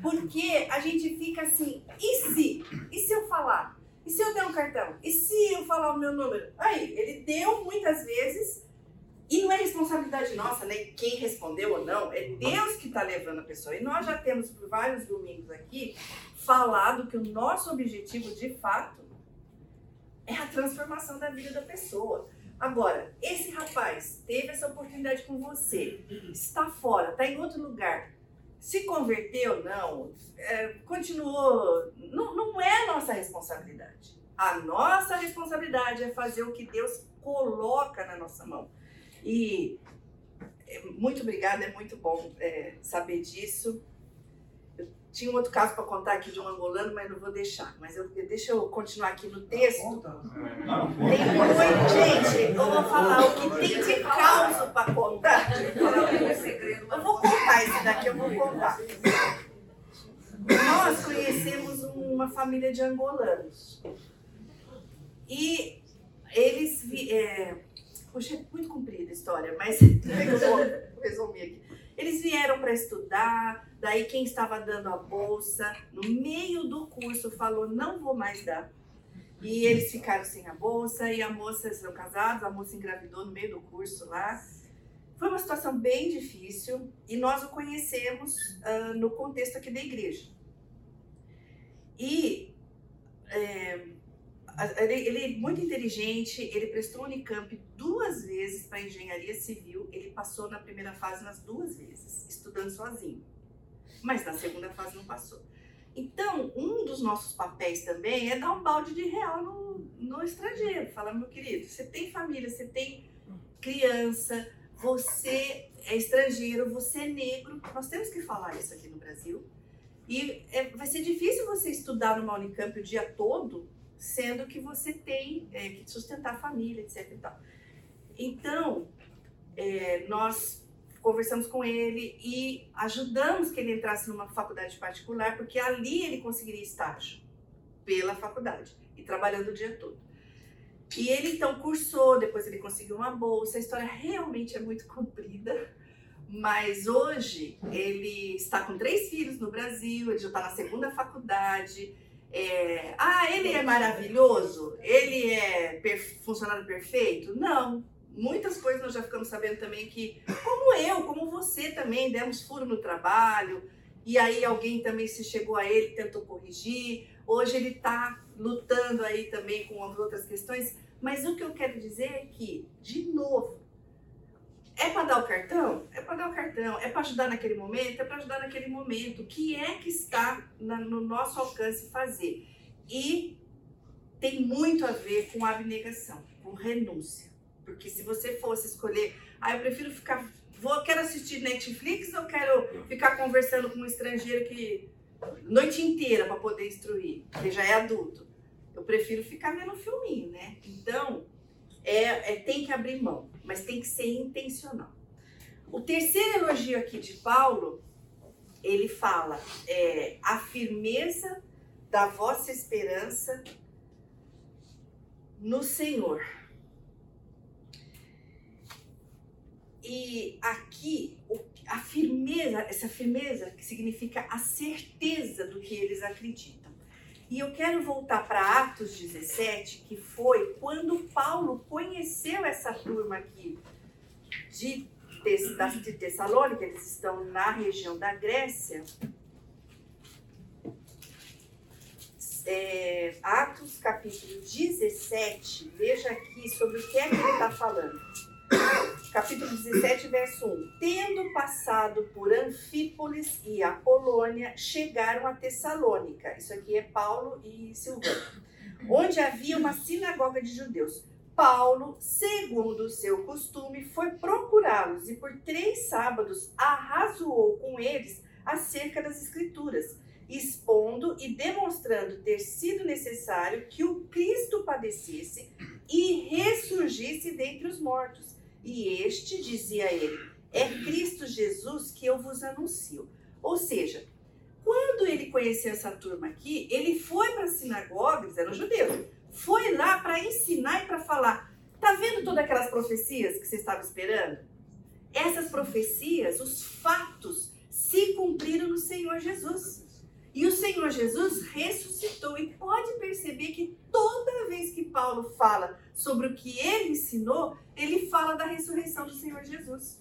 porque a gente fica assim, e se? E se eu falar? E se eu der um cartão? E se eu falar o meu número? Aí, ele deu muitas vezes, e não é responsabilidade nossa, né? Quem respondeu ou não, é Deus que está levando a pessoa. E nós já temos por vários domingos aqui falado que o nosso objetivo de fato é a transformação da vida da pessoa. Agora, esse rapaz teve essa oportunidade com você, está fora, está em outro lugar, se converteu, não, é, continuou. Não, não é nossa responsabilidade. A nossa responsabilidade é fazer o que Deus coloca na nossa mão. E é, muito obrigada, é muito bom é, saber disso. Tinha um outro caso para contar aqui de um angolano, mas não vou deixar. Mas eu, deixa eu continuar aqui no texto. Tem muito, gente, eu vou falar o que tem de caos para contar. Eu vou contar esse daqui, eu vou contar. Nós conhecemos uma família de angolanos. E eles. vi- É, Poxa, é muito comprida a história. história, mas eu vou resumir aqui. Eles vieram para estudar, daí quem estava dando a bolsa, no meio do curso, falou: não vou mais dar. E eles ficaram sem a bolsa, e a moça, são casados, a moça engravidou no meio do curso lá. Foi uma situação bem difícil e nós o conhecemos uh, no contexto aqui da igreja. E é, ele, ele é muito inteligente, ele prestou Unicamp duas vezes para engenharia civil, ele passou na primeira fase nas duas vezes, estudando sozinho. Mas na segunda fase não passou. Então, um dos nossos papéis também é dar um balde de real no, no estrangeiro. Falar, meu querido, você tem família, você tem criança, você é estrangeiro, você é negro. Nós temos que falar isso aqui no Brasil. E é, vai ser difícil você estudar numa Unicamp o dia todo, sendo que você tem é, que sustentar a família, etc. Então, é, nós conversamos com ele e ajudamos que ele entrasse numa faculdade particular, porque ali ele conseguiria estágio pela faculdade e trabalhando o dia todo. E ele então cursou, depois ele conseguiu uma bolsa. A história realmente é muito comprida, mas hoje ele está com três filhos no Brasil, ele já está na segunda faculdade. É... Ah, ele é maravilhoso? Ele é per... funcionário perfeito? Não. Muitas coisas nós já ficamos sabendo também que, como eu, como você também, demos furo no trabalho, e aí alguém também se chegou a ele, tentou corrigir. Hoje ele está lutando aí também com outras questões. Mas o que eu quero dizer é que, de novo, é para dar o cartão? É para dar o cartão. É para ajudar naquele momento? É para ajudar naquele momento. O que é que está na, no nosso alcance fazer? E tem muito a ver com abnegação, com renúncia. Porque se você fosse escolher, ah, eu prefiro ficar, vou, quero assistir Netflix ou quero ficar conversando com um estrangeiro que noite inteira para poder instruir, que já é adulto. Eu prefiro ficar vendo um filminho, né? Então, é, é, tem que abrir mão, mas tem que ser intencional. O terceiro elogio aqui de Paulo, ele fala é, a firmeza da vossa esperança no Senhor. E aqui, a firmeza, essa firmeza que significa a certeza do que eles acreditam. E eu quero voltar para Atos 17, que foi quando Paulo conheceu essa turma aqui de, de Tessalônica, eles estão na região da Grécia. É, Atos capítulo 17, veja aqui sobre o que é que ele está falando capítulo 17, verso 1. Tendo passado por Anfípolis e Apolônia, chegaram a Tessalônica. Isso aqui é Paulo e Silvano. Onde havia uma sinagoga de judeus. Paulo, segundo o seu costume, foi procurá-los e por três sábados arrazoou com eles acerca das Escrituras, expondo e demonstrando ter sido necessário que o Cristo padecesse e ressurgisse dentre os mortos e este, dizia ele, é Cristo Jesus que eu vos anuncio. Ou seja, quando ele conheceu essa turma aqui, ele foi para a sinagoga, eles eram judeus, foi lá para ensinar e para falar. Tá vendo todas aquelas profecias que você estava esperando? Essas profecias, os fatos, se cumpriram no Senhor Jesus. E o Senhor Jesus ressuscitou. E pode perceber que toda vez que Paulo fala sobre o que ele ensinou, ele fala da ressurreição do Senhor Jesus,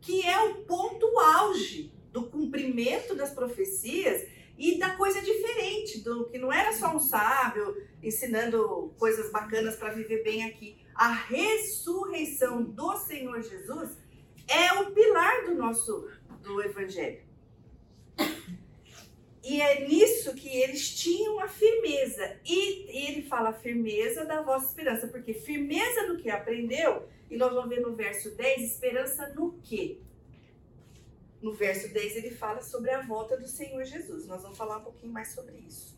que é o ponto auge do cumprimento das profecias e da coisa diferente, do que não era só um sábio ensinando coisas bacanas para viver bem aqui. A ressurreição do Senhor Jesus é o pilar do nosso do evangelho. E é nisso que eles tinham a firmeza. E ele fala firmeza da vossa esperança, porque firmeza no que aprendeu, e nós vamos ver no verso 10, esperança no quê? No verso 10 ele fala sobre a volta do Senhor Jesus. Nós vamos falar um pouquinho mais sobre isso.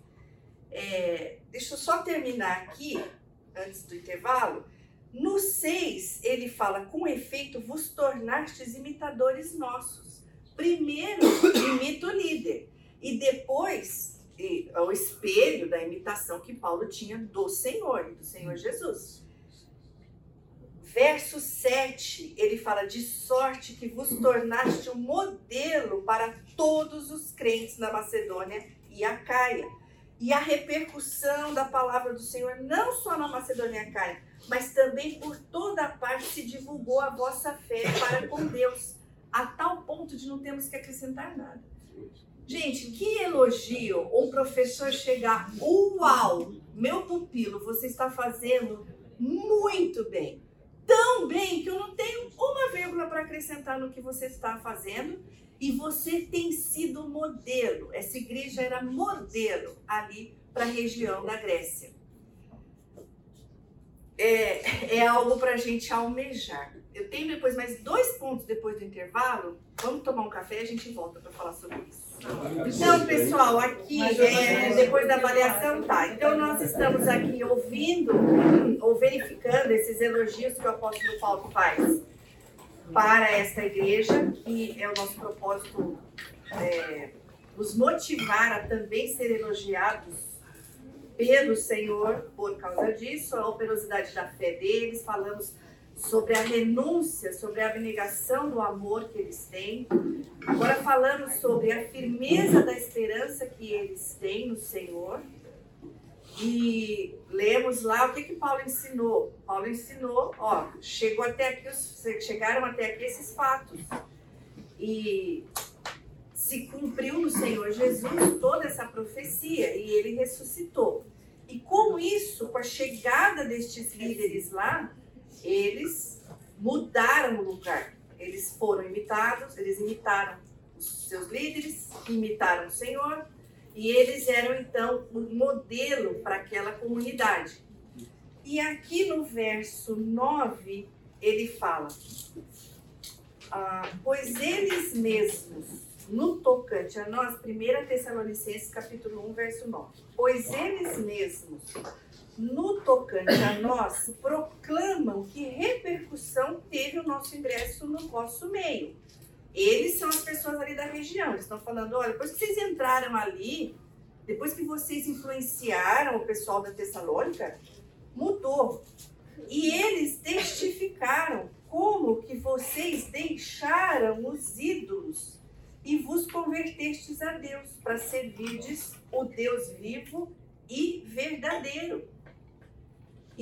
É, deixa eu só terminar aqui, antes do intervalo. No 6, ele fala: com efeito, vos tornastes imitadores nossos. Primeiro, imita o líder. E depois, o espelho da imitação que Paulo tinha do Senhor, do Senhor Jesus. Verso 7, ele fala: De sorte que vos tornaste um modelo para todos os crentes na Macedônia e Acaia. E a repercussão da palavra do Senhor, não só na Macedônia e Acaia, mas também por toda a parte se divulgou a vossa fé para com Deus, a tal ponto de não termos que acrescentar nada. Gente, que elogio um professor chegar, uau, meu pupilo, você está fazendo muito bem tão bem que eu não tenho uma vírgula para acrescentar no que você está fazendo. E você tem sido modelo. Essa igreja era modelo ali para a região da Grécia. É, é algo para a gente almejar. Eu tenho depois mais dois pontos depois do intervalo. Vamos tomar um café e a gente volta para falar sobre isso. Então, pessoal, aqui, é, depois da avaliação, tá. Então, nós estamos aqui ouvindo ou verificando esses elogios que o apóstolo Paulo faz para esta igreja, que é o nosso propósito é, nos motivar a também ser elogiados pelo Senhor por causa disso, a operosidade da fé deles, falamos sobre a renúncia, sobre a abnegação do amor que eles têm. Agora falando sobre a firmeza da esperança que eles têm no Senhor. E lemos lá o que que Paulo ensinou. Paulo ensinou, ó, chegou até aqui, chegaram até aqui esses fatos. E se cumpriu no Senhor Jesus toda essa profecia e ele ressuscitou. E com isso, com a chegada destes líderes lá, eles mudaram o lugar. Eles foram imitados, eles imitaram os seus líderes, imitaram o Senhor, e eles eram então um modelo para aquela comunidade. E aqui no verso 9, ele fala: ah, Pois eles mesmos, no tocante a nós, 1 Tessalonicenses capítulo 1, verso 9, pois eles mesmos no tocante a nós, proclamam que repercussão teve o nosso ingresso no vosso meio. Eles são as pessoas ali da região. Eles estão falando: olha, depois que vocês entraram ali, depois que vocês influenciaram o pessoal da Tessalônica, mudou. E eles testificaram como que vocês deixaram os ídolos e vos convertestes a Deus para servirdes o Deus vivo e verdadeiro.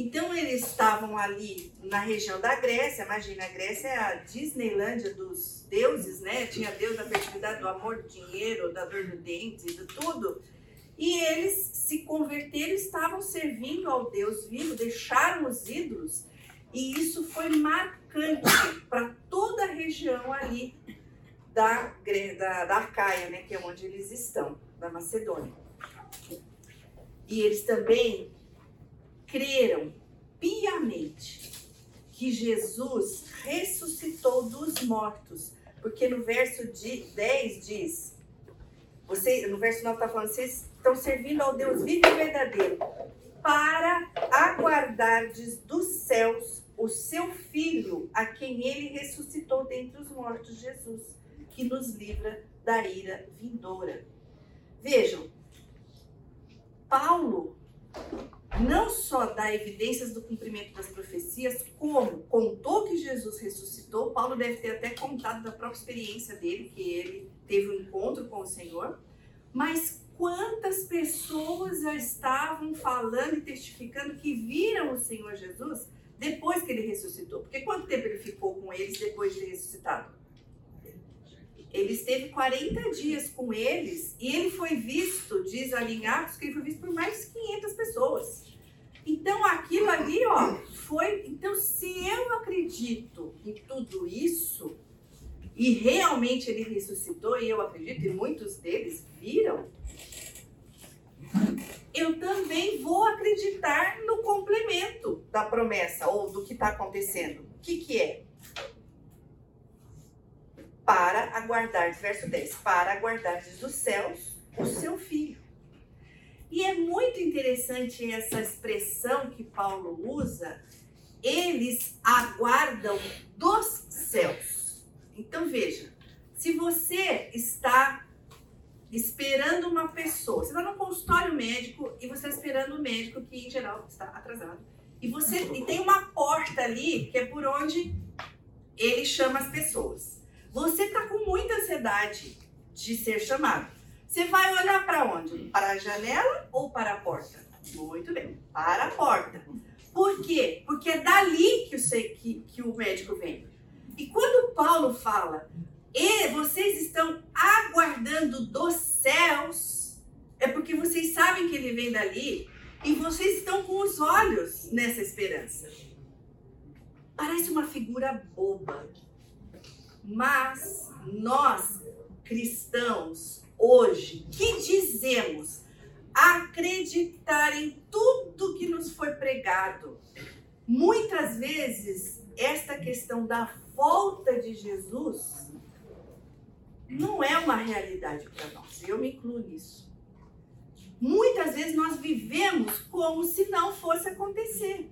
Então eles estavam ali na região da Grécia, imagina, a Grécia é a Disneylândia dos deuses, né? Tinha Deus da fertilidade, do amor, do dinheiro, da dor do dente, de tudo. E eles se converteram, estavam servindo ao Deus vivo, deixaram os ídolos, e isso foi marcante para toda a região ali da, da, da Arcaia, né? Que é onde eles estão, da Macedônia. E eles também creram piamente que Jesus ressuscitou dos mortos. Porque no verso 10 diz, você, no verso 9 está falando, vocês estão servindo ao Deus vivo e verdadeiro, para aguardardes dos céus o seu Filho, a quem ele ressuscitou dentre os mortos, Jesus, que nos livra da ira vindoura. Vejam, Paulo não só dá evidências do cumprimento das profecias, como contou que Jesus ressuscitou. Paulo deve ter até contado da própria experiência dele, que ele teve um encontro com o Senhor. Mas quantas pessoas já estavam falando e testificando que viram o Senhor Jesus depois que ele ressuscitou? Porque quanto tempo ele ficou com eles depois de ressuscitado? Ele esteve 40 dias com eles e ele foi visto, diz ali em Atos, que ele foi visto por mais de 500 pessoas. Então aquilo ali, ó, foi. Então, se eu acredito em tudo isso, e realmente ele ressuscitou, e eu acredito, e muitos deles viram, eu também vou acreditar no complemento da promessa ou do que está acontecendo. O que, que é? Para aguardar, verso 10, para aguardar dos céus o seu filho. E é muito interessante essa expressão que Paulo usa, eles aguardam dos céus. Então veja, se você está esperando uma pessoa, você está no consultório médico e você está esperando o médico que em geral está atrasado E você e tem uma porta ali que é por onde ele chama as pessoas. Você está com muita ansiedade de ser chamado. Você vai olhar para onde? Para a janela ou para a porta? Muito bem, para a porta. Por quê? Porque é dali que o, que, que o médico vem. E quando Paulo fala, e vocês estão aguardando dos céus, é porque vocês sabem que ele vem dali e vocês estão com os olhos nessa esperança. Parece uma figura boba, mas nós cristãos hoje que dizemos acreditar em tudo que nos foi pregado, muitas vezes esta questão da volta de Jesus não é uma realidade para nós. Eu me incluo nisso. Muitas vezes nós vivemos como se não fosse acontecer.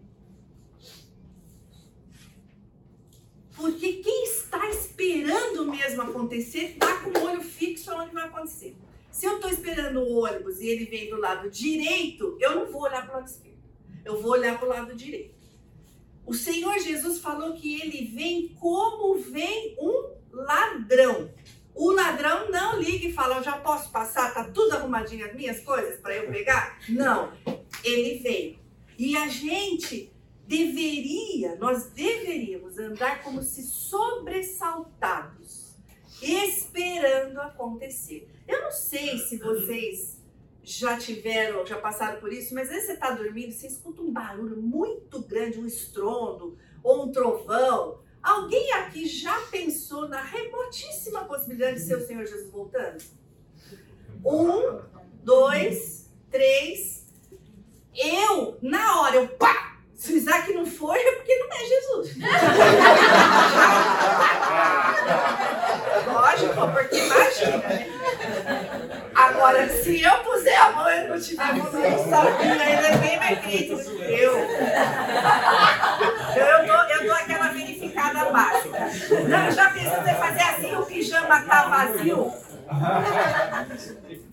Porque quem está esperando mesmo acontecer está com o olho fixo onde vai acontecer. Se eu estou esperando o ônibus e ele vem do lado direito, eu não vou olhar para o lado esquerdo. Eu vou olhar para o lado direito. O Senhor Jesus falou que ele vem como vem um ladrão. O ladrão não liga e fala: Eu já posso passar? Tá tudo arrumadinho as minhas coisas para eu pegar? Não. Ele vem. E a gente deveria, nós deveríamos andar como se sobressaltados, esperando acontecer. Eu não sei se vocês já tiveram, já passaram por isso, mas às vezes você está dormindo, você escuta um barulho muito grande, um estrondo ou um trovão. Alguém aqui já pensou na remotíssima possibilidade de ser o Senhor Jesus voltando? Um, dois, três. Eu, na hora, eu pá! Se o Isaac não for, é porque não é Jesus. Lógico, porque imagina, né? Agora, se eu puser a mão e não tiver a mão, não sabia, ainda é bem mais do que eu. Eu dou, eu dou aquela verificada básica. Não, já pensou você fazer assim, o pijama tá vazio?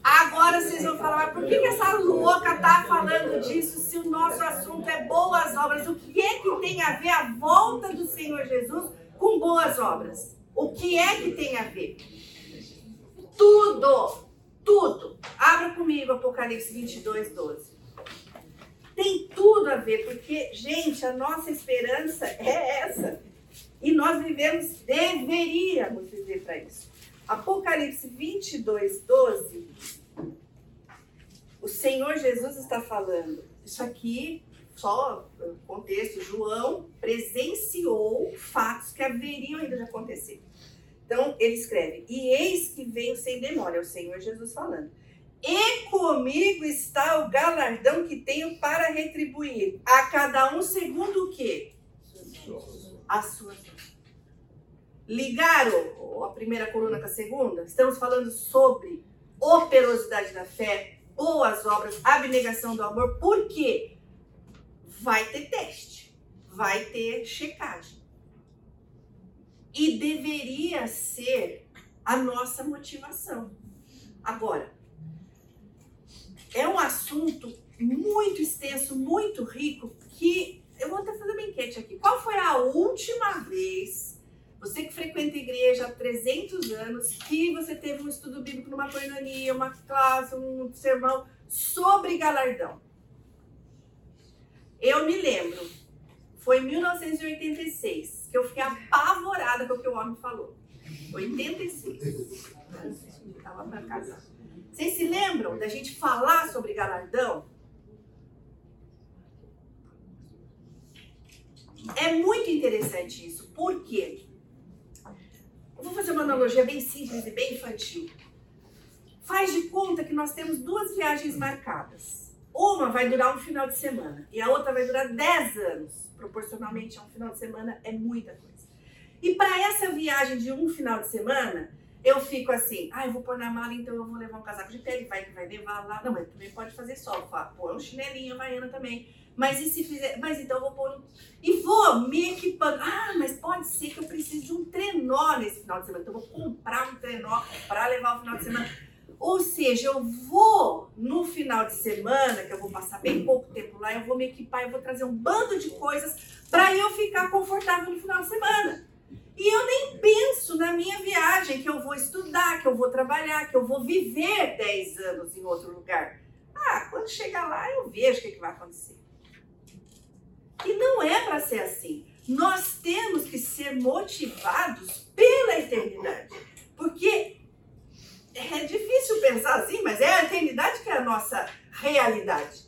Agora vocês vão falar, mas por que, que essa louca tá falando disso se o nosso assunto é boas obras? O que é que tem a ver a volta do Senhor Jesus com boas obras? O que é que tem a ver? Tudo, tudo. Abra comigo Apocalipse 22, 12. Tem tudo a ver, porque, gente, a nossa esperança é essa. E nós vivemos, deveríamos viver para isso. Apocalipse 22, 12. O Senhor Jesus está falando. Isso aqui, só contexto, João presenciou fatos que haveriam ainda de acontecer. Então, ele escreve: E eis que venho sem demora, é o Senhor Jesus falando. E comigo está o galardão que tenho para retribuir a cada um segundo o quê? A sua Ligaram a primeira coluna com a segunda? Estamos falando sobre operosidade da fé, boas obras, abnegação do amor. Por quê? Vai ter teste, vai ter checagem. E deveria ser a nossa motivação. Agora, é um assunto muito extenso, muito rico, que eu vou até fazer uma enquete aqui. Qual foi a última vez você que frequenta a igreja há 300 anos, que você teve um estudo bíblico numa coinonia, uma classe, um sermão sobre galardão. Eu me lembro, foi em 1986, que eu fiquei apavorada com o que o homem falou. 86. Estava para casar. Vocês se lembram da gente falar sobre galardão? É muito interessante isso. Por quê? Eu vou fazer uma analogia bem simples e bem infantil. Faz de conta que nós temos duas viagens marcadas. Uma vai durar um final de semana e a outra vai durar 10 anos. Proporcionalmente a um final de semana é muita coisa. E para essa viagem de um final de semana, eu fico assim, ah, eu vou pôr na mala, então eu vou levar um casaco de pele, vai que vai levar lá. Não, mas também pode fazer sol, pôr um chinelinho havaiana também. Mas e se fizer? Mas então eu vou pôr. E vou me equipando. Ah, mas pode ser que eu precise de um trenó nesse final de semana. Então eu vou comprar um trenó para levar o final de semana. Ou seja, eu vou no final de semana, que eu vou passar bem pouco tempo lá, eu vou me equipar, eu vou trazer um bando de coisas para eu ficar confortável no final de semana. E eu nem penso na minha viagem, que eu vou estudar, que eu vou trabalhar, que eu vou viver 10 anos em outro lugar. Ah, quando chegar lá eu vejo o que, que vai acontecer. E não é para ser assim. Nós temos que ser motivados pela eternidade. Porque é difícil pensar assim, mas é a eternidade que é a nossa realidade.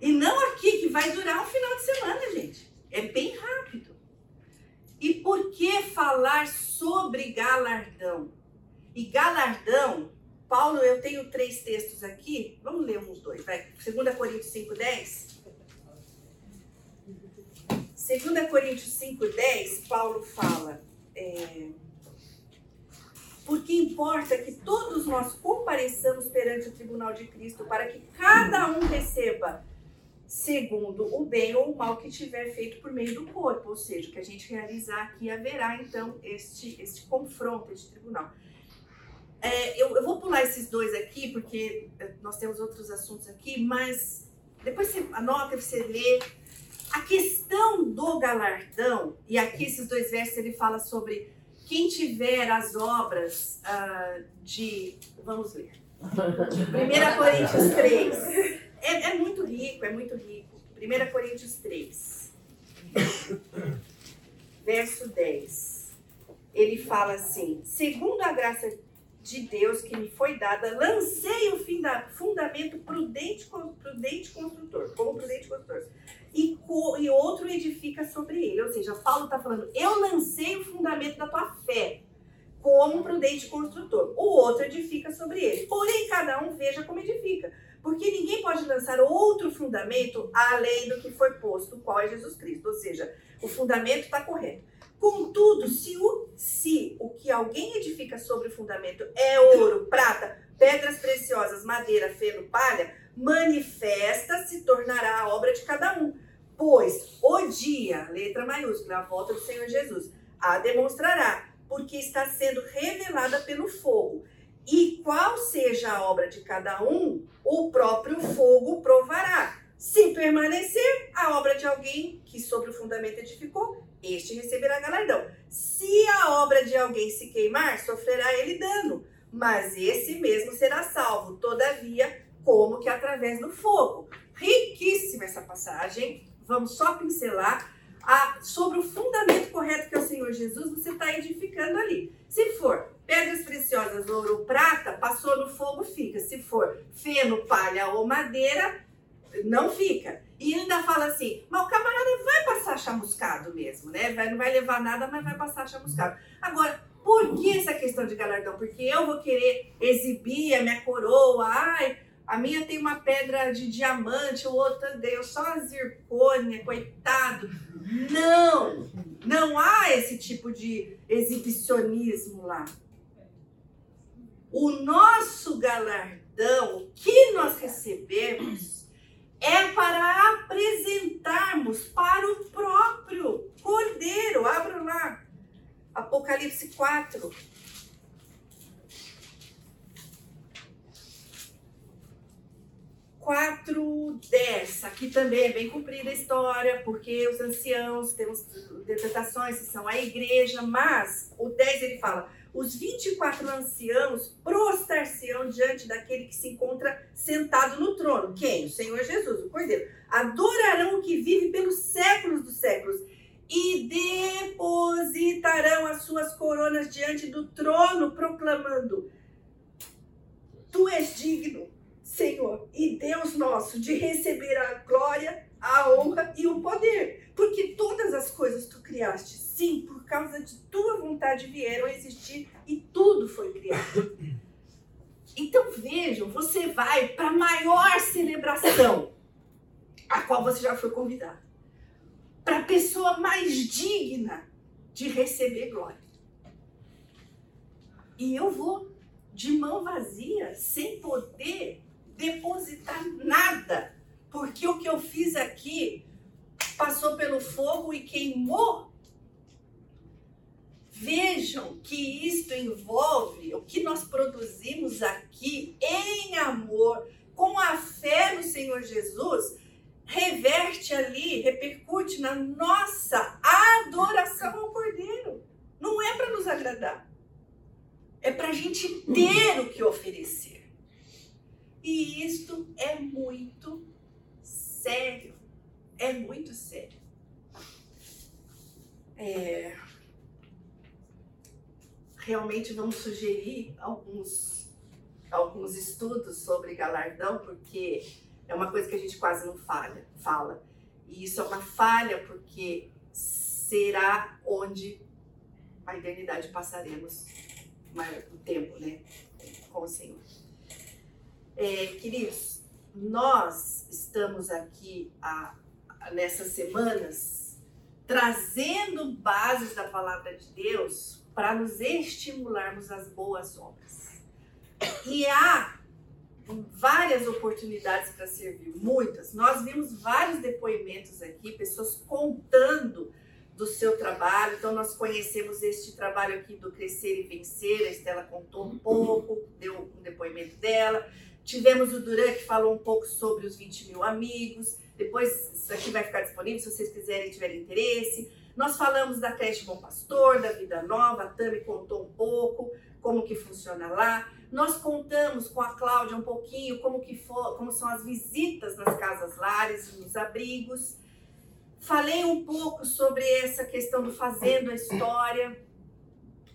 E não aqui, que vai durar um final de semana, gente. É bem rápido. E por que falar sobre galardão? E galardão, Paulo, eu tenho três textos aqui. Vamos ler uns dois, vai. 2 Coríntios 5,10. 2 Coríntios 5,10, Paulo fala. É, porque importa que todos nós compareçamos perante o tribunal de Cristo para que cada um receba segundo o bem ou o mal que tiver feito por meio do corpo, ou seja, que a gente realizar aqui haverá então este, este confronto, este tribunal. É, eu, eu, vou pular esses dois aqui, porque é, nós temos outros assuntos aqui, mas depois você anota, você lê. A questão do galardão, e aqui esses dois versos ele fala sobre quem tiver as obras uh, de. Vamos ler. 1 Coríntios 3. É, é, muito rico, é muito rico. 1 Coríntios 3. Verso 10. Ele fala assim: segundo a graça de Deus que me foi dada, lancei o fundamento prudente, prudente construtor, como prudente construtor e, e outro edifica sobre ele. Ou seja, Paulo está falando, eu lancei o fundamento da tua fé como prudente construtor. O outro edifica sobre ele. Porém, cada um veja como edifica. Porque ninguém pode lançar outro fundamento além do que foi posto, qual é Jesus Cristo. Ou seja, o fundamento está correto. Contudo, se o, se o que alguém edifica sobre o fundamento é ouro, prata, pedras preciosas, madeira, feno, palha, manifesta se tornará a obra de cada um. Pois o dia, letra maiúscula, a volta do Senhor Jesus, a demonstrará, porque está sendo revelada pelo fogo. E qual seja a obra de cada um, o próprio fogo provará. Se permanecer a obra de alguém que sobre o fundamento edificou, este receberá galardão. Se a obra de alguém se queimar, sofrerá ele dano, mas esse mesmo será salvo, todavia, como que através do fogo. Riquíssima essa passagem, vamos só pincelar a, sobre o fundamento correto que é o Senhor Jesus, você está edificando ali. Se for pedras preciosas, ouro, prata, passou no fogo, fica. Se for feno, palha ou madeira, não fica. E ainda fala assim, mas o camarada vai passar chamuscado mesmo, né? Vai, não vai levar nada, mas vai passar chamuscado. Agora, por que essa questão de galardão? Porque eu vou querer exibir a minha coroa, ai, a minha tem uma pedra de diamante, o outro deu só a zircônia, coitado. Não! Não há esse tipo de exibicionismo lá. O nosso galardão, o que nós recebemos, é para apresentarmos para o próprio Cordeiro. Abra lá. Apocalipse 4. 4.10. Aqui também é bem comprida a história, porque os anciãos, temos interpretações são a igreja, mas o 10 ele fala: os 24 anciãos prostar-se-ão diante daquele que se encontra sentado no trono. Quem? O Senhor Jesus, o Cordeiro. Adorarão o que vive pelos séculos dos séculos e depositarão as suas coronas diante do trono, proclamando: Tu és digno Senhor e Deus nosso, de receber a glória, a honra e o poder. Porque todas as coisas tu criaste, sim, por causa de tua vontade vieram a existir e tudo foi criado. Então vejam, você vai para a maior celebração a qual você já foi convidado. Para a pessoa mais digna de receber glória. E eu vou de mão vazia, sem poder depositar nada, porque o que eu fiz aqui passou pelo fogo e queimou. Vejam que isto envolve o que nós produzimos aqui em amor, com a fé no Senhor Jesus, reverte ali, repercute na nossa adoração ao Cordeiro. Não é para nos agradar, é para a gente ter o que oferecer. E isto é muito sério, é muito sério. É, realmente vamos sugerir alguns, alguns estudos sobre galardão, porque é uma coisa que a gente quase não falha, fala. E isso é uma falha porque será onde a eternidade passaremos o tempo, né? Com o Senhor. É, queridos, nós estamos aqui a, a, nessas semanas trazendo bases da palavra de Deus para nos estimularmos às boas obras. E há várias oportunidades para servir, muitas. Nós vimos vários depoimentos aqui, pessoas contando do seu trabalho. Então, nós conhecemos este trabalho aqui do Crescer e Vencer. A Estela contou um pouco, deu um depoimento dela. Tivemos o Duran que falou um pouco sobre os 20 mil amigos. Depois, isso aqui vai ficar disponível se vocês quiserem tiverem interesse. Nós falamos da creche Bom Pastor, da Vida Nova, a Tami contou um pouco como que funciona lá. Nós contamos com a Cláudia um pouquinho como que for, como são as visitas nas casas lares, nos abrigos. Falei um pouco sobre essa questão do Fazendo a História,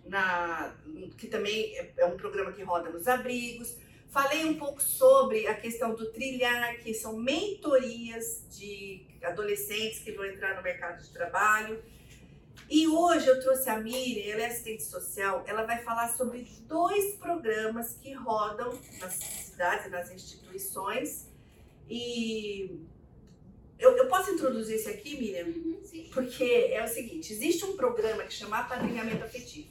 na, que também é um programa que roda nos abrigos. Falei um pouco sobre a questão do trilhar, que são mentorias de adolescentes que vão entrar no mercado de trabalho. E hoje eu trouxe a Miriam, ela é assistente social, ela vai falar sobre dois programas que rodam nas cidades nas instituições. E eu, eu posso introduzir esse aqui, Miriam? Uhum, sim. Porque é o seguinte, existe um programa que chama Apadrinhamento Afetivo.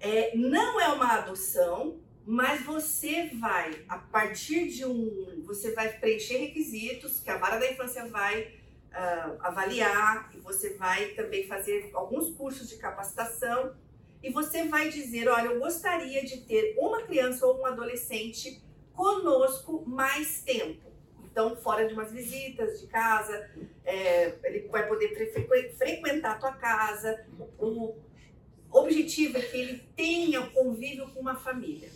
É, não é uma adoção, mas você vai, a partir de um. Você vai preencher requisitos que a vara da infância vai uh, avaliar, e você vai também fazer alguns cursos de capacitação, e você vai dizer: olha, eu gostaria de ter uma criança ou um adolescente conosco mais tempo. Então, fora de umas visitas de casa, é, ele vai poder frequentar a tua casa. O objetivo é que ele tenha convívio com uma família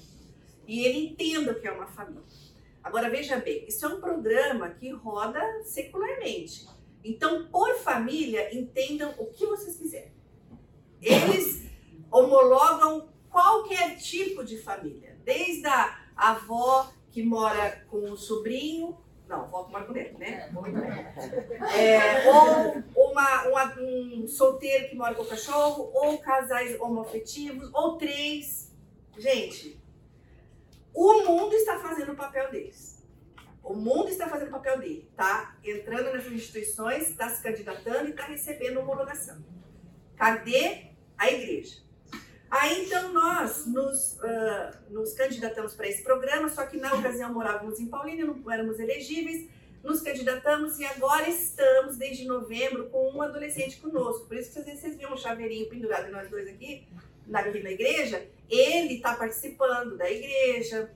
e ele entenda o que é uma família. Agora veja bem, isso é um programa que roda secularmente. Então, por família, entendam o que vocês quiserem. Eles homologam qualquer tipo de família, desde a avó que mora com o sobrinho, não, avó que mora com neto, né? É, ou uma, uma, um solteiro que mora com o cachorro, ou casais homoafetivos, ou três. Gente, o mundo está fazendo o papel deles. O mundo está fazendo o papel dele, tá? Entrando nas instituições, está se candidatando e está recebendo homologação. Cadê a igreja? Aí então nós nos, uh, nos candidatamos para esse programa, só que na ocasião morávamos em Paulínia, não éramos elegíveis, nos candidatamos e agora estamos desde novembro com um adolescente conosco. Por isso que às vezes vocês viram um chaveirinho pendurado em nós dois aqui, aqui na igreja, ele está participando da igreja,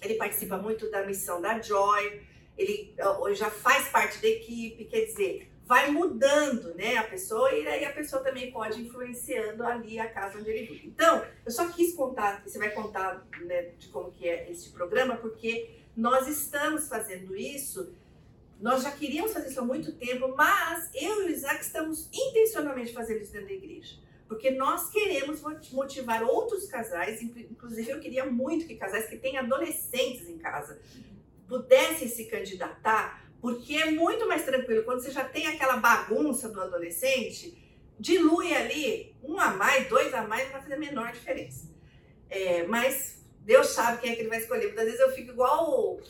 ele participa muito da missão da Joy, ele já faz parte da equipe, quer dizer, vai mudando, né, a pessoa e aí a pessoa também pode influenciando ali a casa onde ele vive. Então, eu só quis contar, você vai contar, né, de como que é esse programa, porque nós estamos fazendo isso, nós já queríamos fazer isso há muito tempo, mas eu e o Isaac estamos intencionalmente fazendo isso dentro da igreja. Porque nós queremos motivar outros casais, inclusive eu queria muito que casais que têm adolescentes em casa pudessem se candidatar, porque é muito mais tranquilo quando você já tem aquela bagunça do adolescente, dilui ali um a mais, dois a mais, não vai fazer a menor diferença. É, mas Deus sabe quem é que ele vai escolher. Muitas vezes eu fico igual o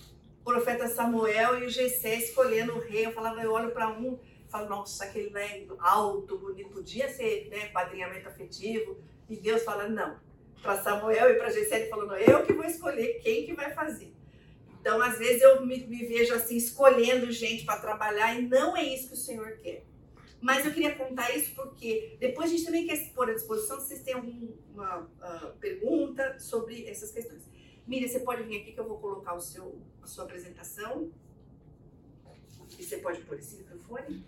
profeta Samuel e o Gessé escolhendo o rei. Eu falava, eu olho para um fala, nossa, aquele né, alto, bonito, podia ser né, padrinhamento afetivo. E Deus fala, não. Para Samuel e para Gessé, não, eu que vou escolher quem que vai fazer. Então, às vezes, eu me, me vejo assim, escolhendo gente para trabalhar, e não é isso que o Senhor quer. Mas eu queria contar isso porque depois a gente também quer se pôr à disposição se vocês têm alguma ah, pergunta sobre essas questões. Miriam, você pode vir aqui que eu vou colocar o seu, a sua apresentação. E você pode pôr esse microfone.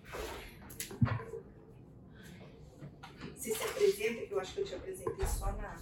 Se se apresenta, que eu acho que eu te apresentei só na.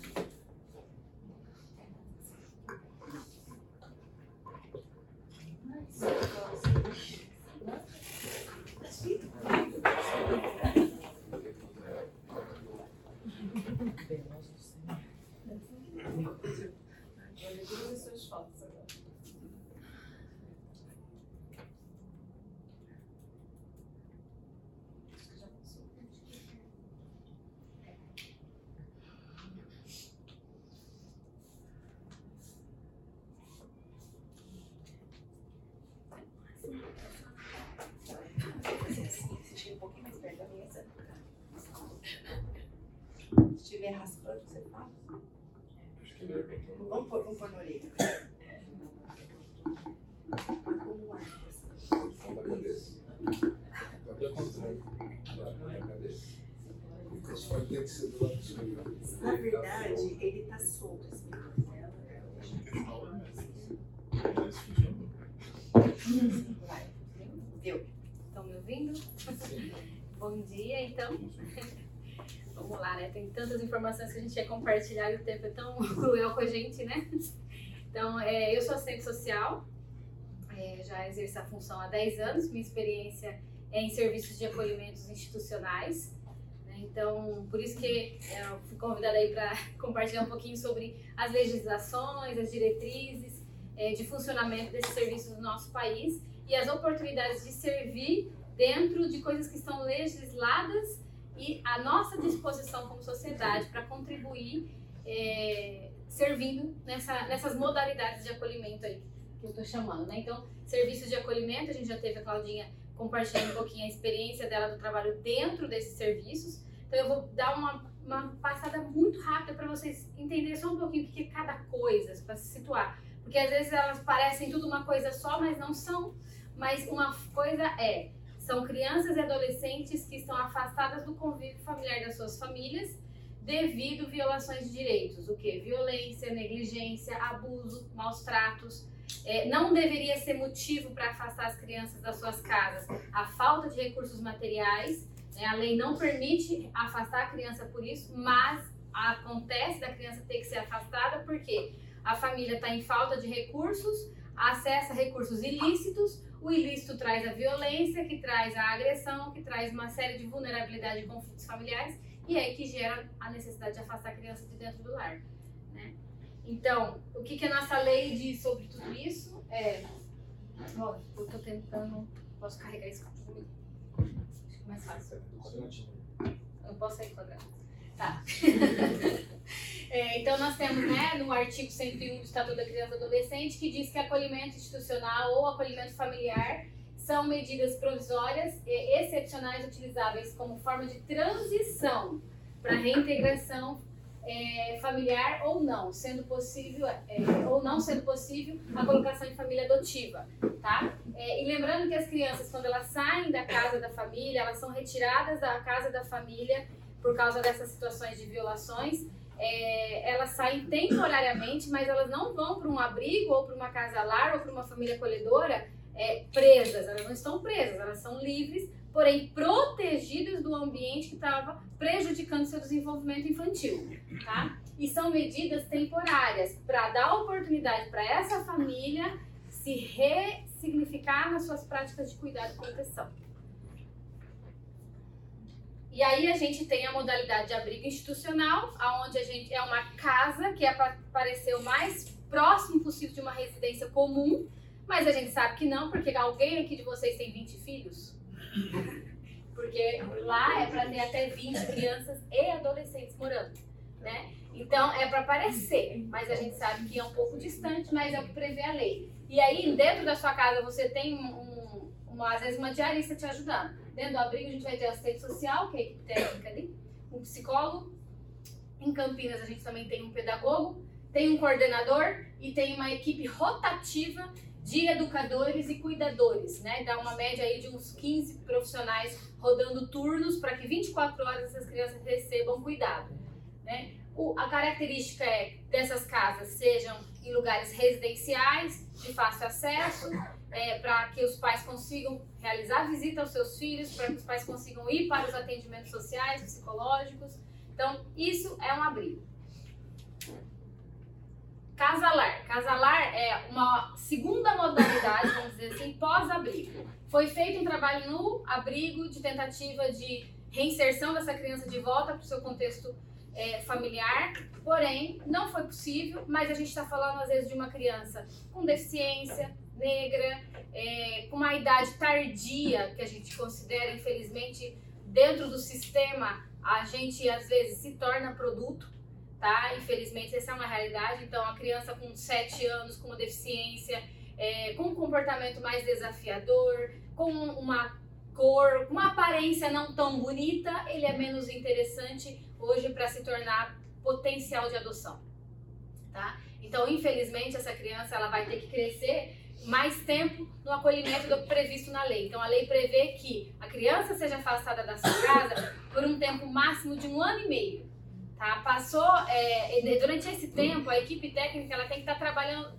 Vou fazer assim, você chega um pouquinho mais perto da mesa. Se estiver raspando, você fala. Vamos pôr, vamos pôr na orelha. Como ar, assim. Da cabeça. Da contrário. Da cabeça. Isso vai ter que ser do lado esquerdo. Na verdade, Deu. Estão me ouvindo? Bom dia, então. Vamos lá, né? Tem tantas informações que a gente quer compartilhar e o tempo é tão cruel com a gente, né? Então, é, eu sou assistente social, é, já exerço a função há 10 anos, minha experiência é em serviços de acolhimentos institucionais. Então, por isso que é, eu fui convidada aí para compartilhar um pouquinho sobre as legislações, as diretrizes é, de funcionamento desses serviços no nosso país e as oportunidades de servir dentro de coisas que estão legisladas e a nossa disposição como sociedade para contribuir é, servindo nessa, nessas modalidades de acolhimento aí que eu estou chamando, né? Então, serviços de acolhimento, a gente já teve a Claudinha compartilhando um pouquinho a experiência dela do trabalho dentro desses serviços. Então, eu vou dar uma, uma passada muito rápida para vocês entenderem só um pouquinho o que é cada coisa, para se situar. Porque às vezes elas parecem tudo uma coisa só, mas não são. Mas uma coisa é, são crianças e adolescentes que estão afastadas do convívio familiar das suas famílias devido a violações de direitos. O que? Violência, negligência, abuso, maus tratos. É, não deveria ser motivo para afastar as crianças das suas casas a falta de recursos materiais. Né? A lei não permite afastar a criança por isso, mas acontece da criança ter que ser afastada porque a família está em falta de recursos, acessa recursos ilícitos, o ilícito traz a violência, que traz a agressão, que traz uma série de vulnerabilidade e conflitos familiares, e é que gera a necessidade de afastar a criança de dentro do lar. Então, o que, que a nossa lei diz sobre tudo isso? É. Ó, eu tô tentando. Posso carregar isso comigo? Acho que é mais fácil. Eu posso sair quadrado. Tá. É, então, nós temos né, no artigo 101 do Estatuto da Criança e Adolescente que diz que acolhimento institucional ou acolhimento familiar são medidas provisórias e excepcionais utilizáveis como forma de transição para reintegração é, familiar ou não, sendo possível é, ou não sendo possível a colocação em família adotiva, tá? É, e lembrando que as crianças, quando elas saem da casa da família, elas são retiradas da casa da família por causa dessas situações de violações é, elas saem temporariamente, mas elas não vão para um abrigo ou para uma casa lar ou para uma família acolhedora é, presas. Elas não estão presas, elas são livres, porém protegidas do ambiente que estava prejudicando seu desenvolvimento infantil, tá? E são medidas temporárias para dar oportunidade para essa família se ressignificar nas suas práticas de cuidado e proteção. E aí a gente tem a modalidade de abrigo institucional, aonde a gente é uma casa que é para parecer o mais próximo possível de uma residência comum, mas a gente sabe que não, porque alguém aqui de vocês tem 20 filhos. Porque lá é para ter até 20 crianças e adolescentes morando, né? Então é para parecer, mas a gente sabe que é um pouco distante, mas é o que prevê a lei. E aí dentro da sua casa você tem um uma, às vezes uma diarista te ajudando. Dentro do abrigo a gente vai ter assistente social, que é a equipe técnica ali, um psicólogo. Em Campinas a gente também tem um pedagogo, tem um coordenador e tem uma equipe rotativa de educadores e cuidadores, né? Dá uma média aí de uns 15 profissionais rodando turnos para que 24 horas essas crianças recebam cuidado, né? O, a característica é dessas casas sejam em lugares residenciais, de fácil acesso, é, para que os pais consigam realizar visita aos seus filhos, para que os pais consigam ir para os atendimentos sociais, psicológicos. Então, isso é um abrigo. Casalar. Casalar é uma segunda modalidade, vamos dizer assim, pós-abrigo. Foi feito um trabalho no abrigo de tentativa de reinserção dessa criança de volta para o seu contexto é, familiar, porém não foi possível, mas a gente está falando às vezes de uma criança com deficiência, negra, é, com uma idade tardia, que a gente considera, infelizmente, dentro do sistema, a gente às vezes se torna produto tá? Infelizmente, essa é uma realidade. Então, a criança com 7 anos, com uma deficiência, é, com um comportamento mais desafiador, com uma cor, com uma aparência não tão bonita, ele é menos interessante hoje para se tornar potencial de adoção, tá? Então, infelizmente, essa criança ela vai ter que crescer mais tempo no acolhimento do previsto na lei. Então, a lei prevê que a criança seja afastada da sua casa por um tempo máximo de um ano e meio. Tá? Passou, é, durante esse tempo, a equipe técnica ela tem que estar trabalhando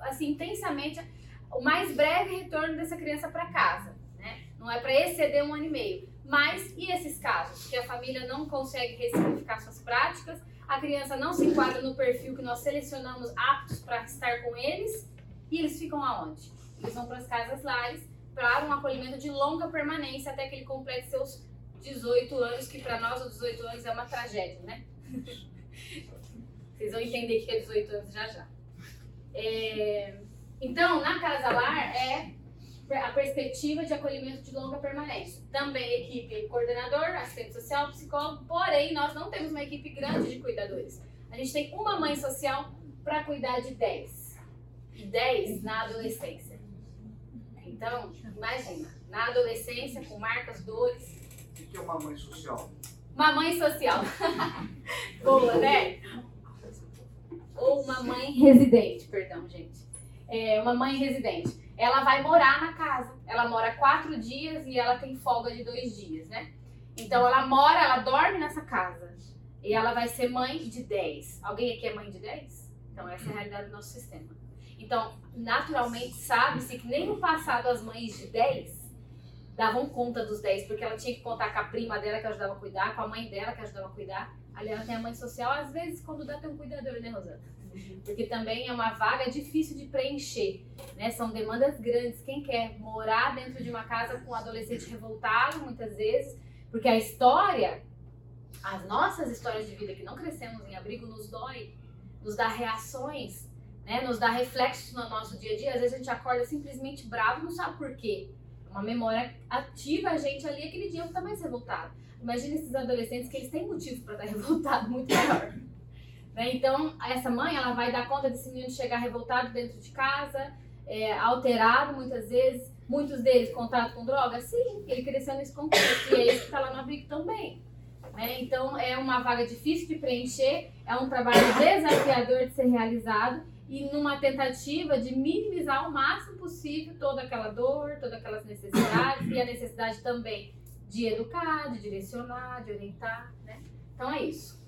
assim, intensamente o mais breve retorno dessa criança para casa. Né? Não é para exceder um ano e meio. Mas e esses casos? Que a família não consegue ressignificar suas práticas, a criança não se enquadra no perfil que nós selecionamos aptos para estar com eles, e eles ficam aonde? Eles vão para as casas lares para um acolhimento de longa permanência até que ele complete seus 18 anos, que para nós os 18 anos é uma tragédia, né? Vocês vão entender que é 18 anos já já. É, então, na Casa Lar é a perspectiva de acolhimento de longa permanência. Também equipe coordenador, assistente social, psicólogo, porém nós não temos uma equipe grande de cuidadores. A gente tem uma mãe social para cuidar de 10. E 10 na adolescência. Então, imagina, na adolescência, com marcas, dores. O que é uma mãe social? Uma mãe social. Boa, né? Ou uma mãe residente, perdão, gente. É uma mãe residente. Ela vai morar na casa. Ela mora quatro dias e ela tem folga de dois dias, né? Então ela mora, ela dorme nessa casa. E ela vai ser mãe de 10. Alguém aqui é mãe de 10? Então essa é a realidade do nosso sistema. Então, naturalmente, sabe-se que nem no passado as mães de 10 davam conta dos 10, porque ela tinha que contar com a prima dela que ajudava a cuidar, com a mãe dela que ajudava a cuidar. Ali ela tem a mãe social, às vezes quando dá tem um cuidador, né, Rosana? Porque também é uma vaga difícil de preencher, né? São demandas grandes. Quem quer morar dentro de uma casa com um adolescente revoltado, muitas vezes, porque a história, as nossas histórias de vida que não crescemos em abrigo nos dói, nos dá reações, né? Nos dá reflexos no nosso dia a dia. Às vezes a gente acorda simplesmente bravo, não sabe por quê uma memória ativa a gente ali aquele dia tá mais revoltado. Imagina esses adolescentes que eles têm motivo para estar revoltado muito maior. né? Então, essa mãe, ela vai dar conta desse menino chegar revoltado dentro de casa, é, alterado muitas vezes, muitos deles contato com droga? Sim, ele cresceu nesse contexto e é isso que está lá no abrigo também. Né? Então, é uma vaga difícil de preencher, é um trabalho desafiador de ser realizado e numa tentativa de minimizar o máximo possível toda aquela dor, todas aquelas necessidades e a necessidade também de educar, de direcionar, de orientar, né? Então é isso.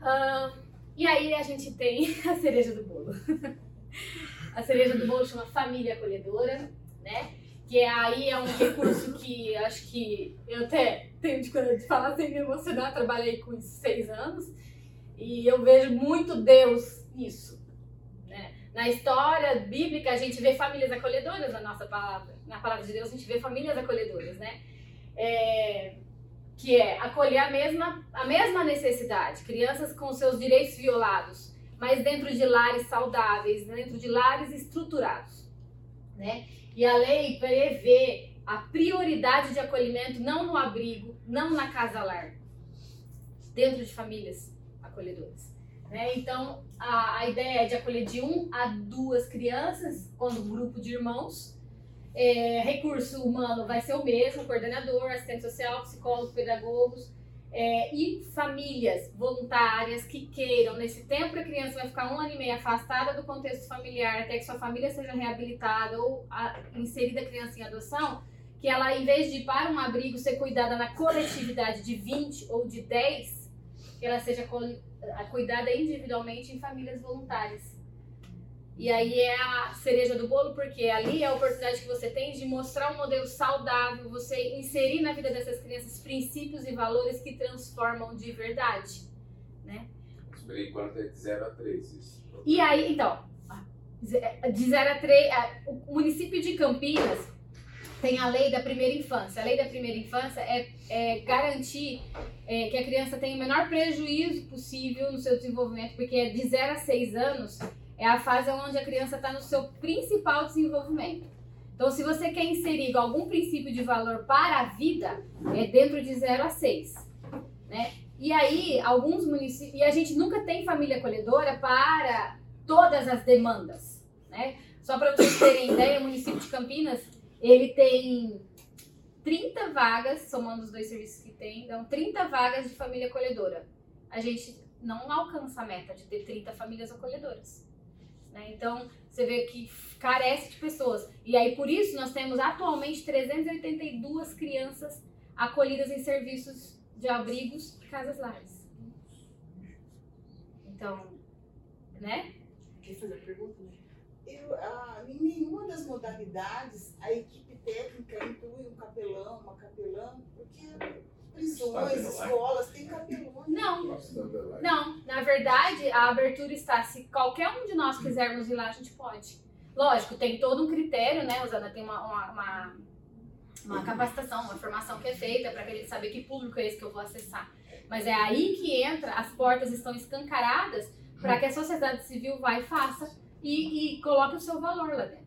Uh, e aí a gente tem a cereja do bolo. a cereja do bolo chama família acolhedora, né? Que é, aí é um recurso que acho que eu até tenho de, de falar sem me emocionar, trabalhei com isso seis anos e eu vejo muito Deus nisso na história bíblica, a gente vê famílias acolhedoras na nossa palavra. Na palavra de Deus, a gente vê famílias acolhedoras, né? É, que é acolher a mesma, a mesma necessidade. Crianças com seus direitos violados, mas dentro de lares saudáveis, dentro de lares estruturados, né? E a lei prevê a prioridade de acolhimento não no abrigo, não na casa-lar, dentro de famílias acolhedoras. Né? Então, a, a ideia é de acolher de um a duas crianças, quando grupo de irmãos. É, recurso humano vai ser o mesmo, coordenador, assistente social, psicólogo, pedagogos. É, e famílias voluntárias que queiram, nesse tempo a criança vai ficar um ano e meio afastada do contexto familiar, até que sua família seja reabilitada ou a, inserida a criança em adoção, que ela, em vez de ir para um abrigo, ser cuidada na coletividade de 20 ou de 10, que ela seja cuidada individualmente em famílias voluntárias. E aí é a cereja do bolo, porque ali é a oportunidade que você tem de mostrar um modelo saudável, você inserir na vida dessas crianças princípios e valores que transformam de verdade, né? Por enquanto é de 0 a 3 isso. E aí, então, de 0 a 3, o município de Campinas tem a lei da primeira infância. A lei da primeira infância é, é garantir é, que a criança tenha o menor prejuízo possível no seu desenvolvimento, porque é de 0 a 6 anos é a fase onde a criança está no seu principal desenvolvimento. Então, se você quer inserir algum princípio de valor para a vida, é dentro de 0 a 6. Né? E aí, alguns municípios. E a gente nunca tem família acolhedora para todas as demandas. Né? Só para vocês terem ideia, o município de Campinas ele tem 30 vagas, somando os dois serviços que tem, então 30 vagas de família acolhedora. A gente não alcança a meta de ter 30 famílias acolhedoras. Né? Então, você vê que carece de pessoas. E aí, por isso, nós temos atualmente 382 crianças acolhidas em serviços de abrigos e casas lares. Então, né? Quer fazer a pergunta, né? Eu, ah, em nenhuma das modalidades a equipe técnica inclui um capelão, uma capelã, porque prisões, escolas, tem capelões. Não, não. Na verdade, a abertura está, se qualquer um de nós quisermos ir lá, a gente pode. Lógico, tem todo um critério, né, Osana? Tem uma, uma, uma, uma capacitação, uma formação que é feita para a gente saber que público é esse que eu vou acessar. Mas é aí que entra, as portas estão escancaradas para que a sociedade civil vá e faça e, e coloque o seu valor lá dentro.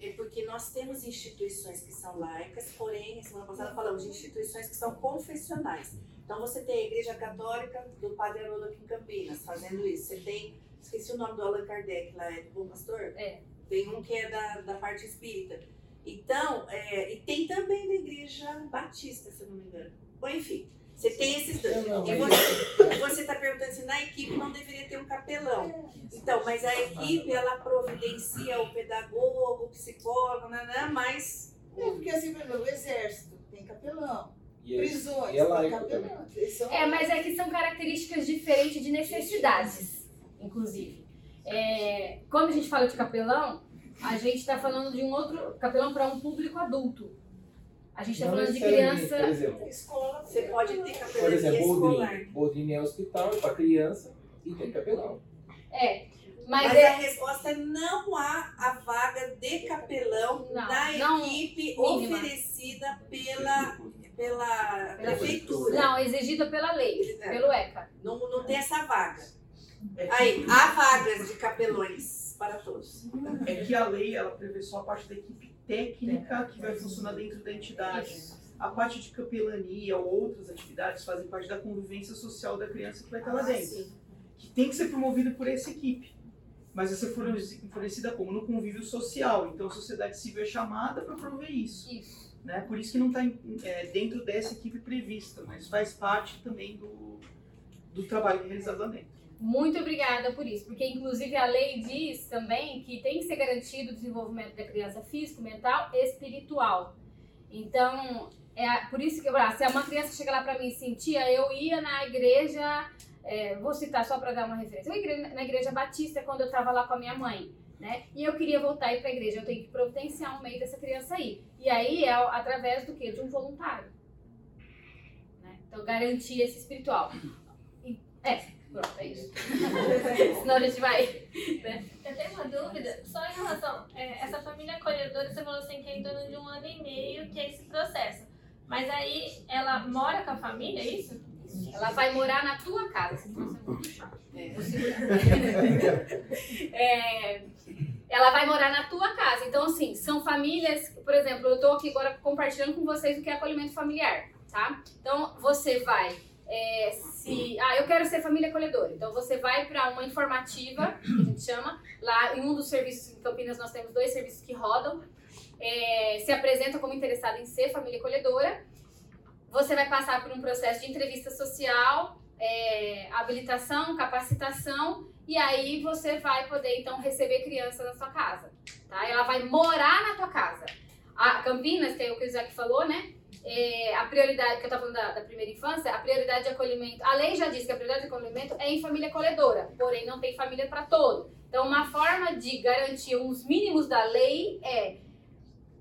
É porque nós temos instituições que são laicas, porém, semana passada falamos de instituições que são confessionais. Então você tem a Igreja Católica do Padre Haroldo aqui em Campinas fazendo isso. Você tem, esqueci o nome do Allan Kardec lá, é do Bom Pastor? É. Tem um que é da, da parte espírita. Então, é, e tem também da Igreja Batista, se não me engano. Bom, enfim, você tem esses dois. E você está perguntando se na equipe não deveria ter um capelão. Então, mas a equipe, ela providencia o pedagogo, o psicólogo, né, né mas... É, porque assim, por exemplo, o exército tem capelão. É- Prisões, e é tem laico capelão. É, mas é que são características diferentes de necessidades, inclusive. É, quando a gente fala de capelão, a gente está falando de um outro capelão para um público adulto. A gente está falando de criança. Por exemplo, Escola, Você pode ter por capelania exemplo, escolar. Boldrini. Boldrini é hospital para criança e tem capelão. É, mas, Mas é, a resposta é não há a vaga de capelão Não, na não equipe mínima. oferecida pela, pela Pela prefeitura. não, exigida pela lei, É. pelo ECA. Não, não tem essa vaga. Aí, há vagas de capelões para todos. É que a lei ela prevê só a parte da equipe técnica que vai funcionar dentro da entidade. A parte de capelania ou outras atividades fazem parte da convivência social da criança que vai estar lá Ah, dentro. sim. Que tem que ser promovida por essa equipe. Mas vai ser fornece- fornecida como? No convívio social. Então a sociedade civil é chamada para prover isso. Isso. Né? Por isso que não está dentro dessa equipe prevista, mas faz parte também do, do trabalho é realizado lá dentro. Muito obrigada por isso, porque inclusive a lei diz também que tem que ser garantido o desenvolvimento da criança físico, mental e espiritual. Então, é por isso que ah, se uma criança chega lá para mim e sentia, eu ia na igreja, é, vou citar só para dar uma referência, eu na igreja batista quando eu estava lá com a minha mãe. Né? E eu queria voltar para a igreja, eu tenho que providenciar um meio dessa criança aí. E aí é através do quê? De um voluntário. Né? Então, garantir esse espiritual. É, pronto, é isso. Senão a gente vai. Eu tenho uma dúvida, só em relação é, essa família acolhedora, você falou assim que é em torno de um ano e meio que é esse processo. Mas aí ela mora com a família, é isso? Ela vai morar na tua casa. Você. É. É, ela vai morar na tua casa. Então, assim, são famílias. Por exemplo, eu estou aqui agora compartilhando com vocês o que é acolhimento familiar, tá? Então, você vai. É, se, ah, eu quero ser família acolhedora. Então, você vai para uma informativa, que a gente chama. Lá em um dos serviços em Campinas, nós temos dois serviços que rodam. É, se apresenta como interessado em ser família acolhedora. você vai passar por um processo de entrevista social, é, habilitação, capacitação, e aí você vai poder então receber criança na sua casa, tá? Ela vai morar na tua casa. A Campinas, que é o que o Isaac falou, né? É, a prioridade, que eu estava falando da, da, primeira infância, a prioridade de acolhimento, a lei já diz que a prioridade de acolhimento é em família acolhedora, porém não tem família para todo. Então, uma forma de garantir os mínimos da lei é,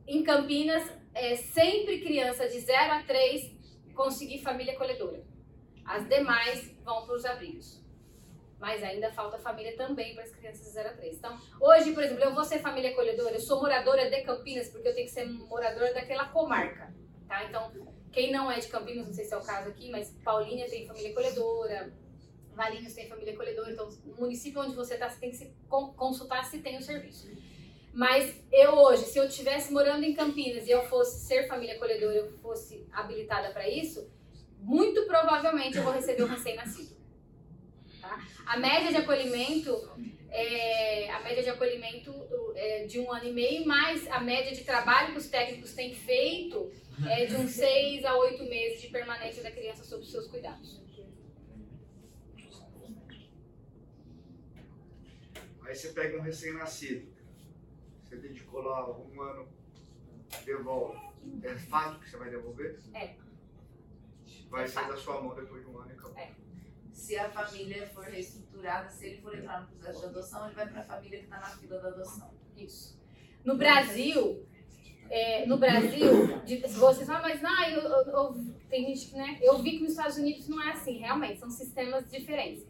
em Campinas, é sempre criança de 0 a 3 conseguir família acolhedora. As demais vão para os abrigos. Mas ainda falta família também para as crianças de 0 a 3. Então, hoje, por exemplo, eu vou ser família acolhedora, eu sou moradora de Campinas, porque eu tenho que ser moradora daquela comarca. Tá? Então, quem não é de Campinas, não sei se é o caso aqui, mas Paulínia tem família acolhedora, Valinhos tem família acolhedora, então o município onde você está, você tem que se consultar se tem o serviço. Mas eu hoje, se eu estivesse morando em Campinas e eu fosse ser família acolhedora, eu fosse habilitada para isso, muito provavelmente eu vou receber um recém-nascido. Tá? A média de acolhimento é, a média de acolhimento é de um ano e meio, mais a média de trabalho que os técnicos têm feito é de uns seis a oito meses de permanência da criança sob os seus cuidados. Aí você pega um recém-nascido, você dedicou lá um ano, devolve. É fato que você vai devolver? É. Vai É sair fato. da sua mão depois de um ano e acabou. É. Se a família for reestruturada, se ele for entrar no processo de adoção, ele vai para a família que está na fila da adoção. Isso. No Brasil, é, no Brasil, de, vocês falam, mas não, eu, eu- eu- tem gente que, né? Eu vi que nos Estados Unidos não é assim, realmente, são sistemas diferentes.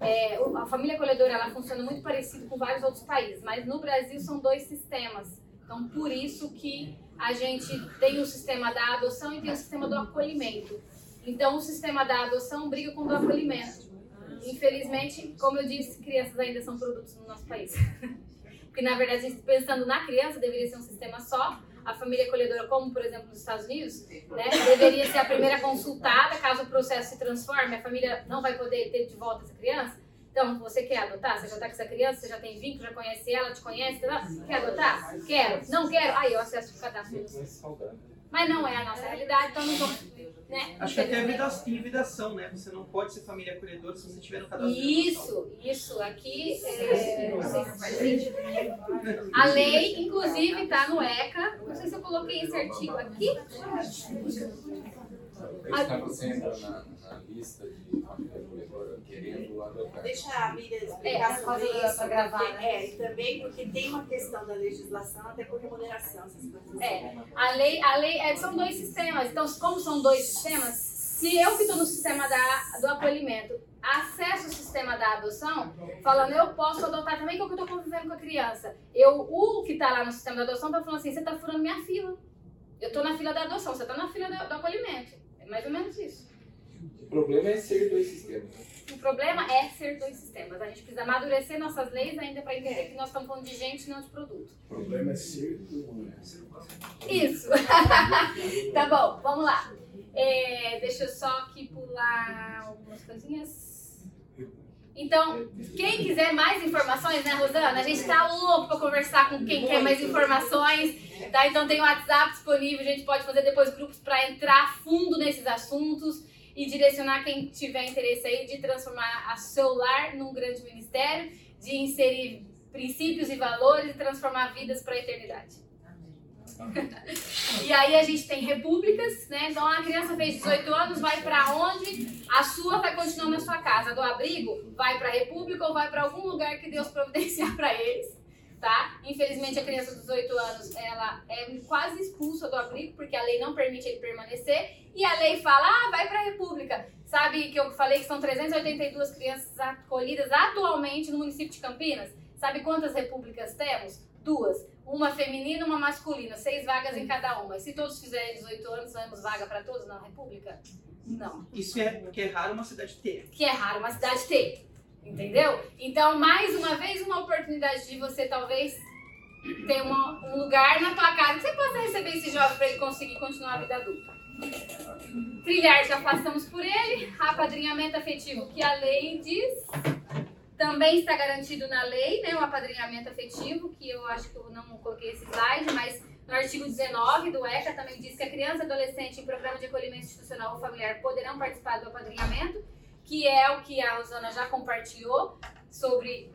É, a família acolhedora ela funciona muito parecido com vários outros países, mas no Brasil são dois sistemas. Então, por isso que a gente tem o sistema da adoção e tem o sistema do acolhimento. Então, o sistema da adoção briga com o do acolhimento. Infelizmente, como eu disse, crianças ainda são produtos no nosso país. Porque, na verdade, pensando na criança, deveria ser um sistema só. A família acolhedora, como por exemplo nos Estados Unidos, né, deveria ser a primeira consultada. Caso o processo se transforme, a família não vai poder ter de volta essa criança. Então, você quer adotar? Você já está com essa criança, você já tem vínculo, já conhece ela, te conhece, tá? quer adotar? Quero. Não quero? Aí eu acesso o cadastro. Mas não é a nossa realidade, então não vamos. Né? Acho que até vida, tem vidação, né? Você não pode ser família acolhedora se você tiver no cadastro. Isso, isso. Aqui, é. A lei, inclusive, está no ECA. Não sei se eu coloquei esse artigo aqui. Está você entra na, na lista de família querendo adotar. Deixa a Miriam É, explicar por sobre isso. gravar, porque- né? É, e também porque tem uma questão da legislação, até por remuneração, coisas. É, a lei, a lei é, são dois sistemas. Então, como são dois sistemas, se eu que estou no sistema da, do acolhimento acesso o sistema da adoção, falando eu posso adotar também, que é o que eu estou convivendo com a criança. Eu, o que está lá no sistema da adoção está falando assim, você está furando minha fila. Eu estou na fila da adoção, você está na fila do, do acolhimento. Mais ou menos isso. O problema é ser dois sistemas. O problema é ser dois sistemas. A gente precisa amadurecer nossas leis ainda para entender que nós estamos falando de gente e não de produto. O problema é ser humano. Isso. tá bom, vamos lá. É, deixa eu só aqui pular algumas coisinhas. Então, quem quiser mais informações, né, Rosana? A gente tá louco para conversar com quem quer mais informações, tá? Então tem o WhatsApp disponível, a gente pode fazer depois grupos para entrar fundo nesses assuntos e direcionar quem tiver interesse aí de transformar a seu lar num grande ministério, de inserir princípios e valores e transformar vidas para a eternidade. E aí a gente tem repúblicas, né? Então a criança fez 18 anos, vai pra onde? A sua vai continuar na sua casa. Do abrigo, vai pra república ou vai pra algum lugar que Deus providenciar pra eles, tá? Infelizmente a criança dos 18 anos, ela é quase expulsa do abrigo porque a lei não permite ele permanecer e a lei fala: "Ah, vai pra república". Sabe que eu falei que são 382 crianças acolhidas atualmente no município de Campinas? Sabe quantas repúblicas temos? Duas. Uma feminina uma masculina. Seis vagas em cada uma. E se todos fizerem 18 anos, temos vaga para todos na República? Não. Isso é porque é raro uma cidade ter. Que é raro uma cidade ter. Entendeu? Então, mais uma vez, uma oportunidade de você talvez ter uma- um lugar na tua casa que você possa receber esse jovem para ele conseguir continuar a vida adulta. Trilhar, já passamos por ele. Apadrinhamento afetivo, que a lei diz. Também está garantido na lei, né, o apadrinhamento afetivo, que eu acho que eu não coloquei esse slide, mas No artigo 19 do ECA também diz que a criança e adolescente em programa de acolhimento institucional ou familiar poderão participar do apadrinhamento, que é o que a Rosana já compartilhou sobre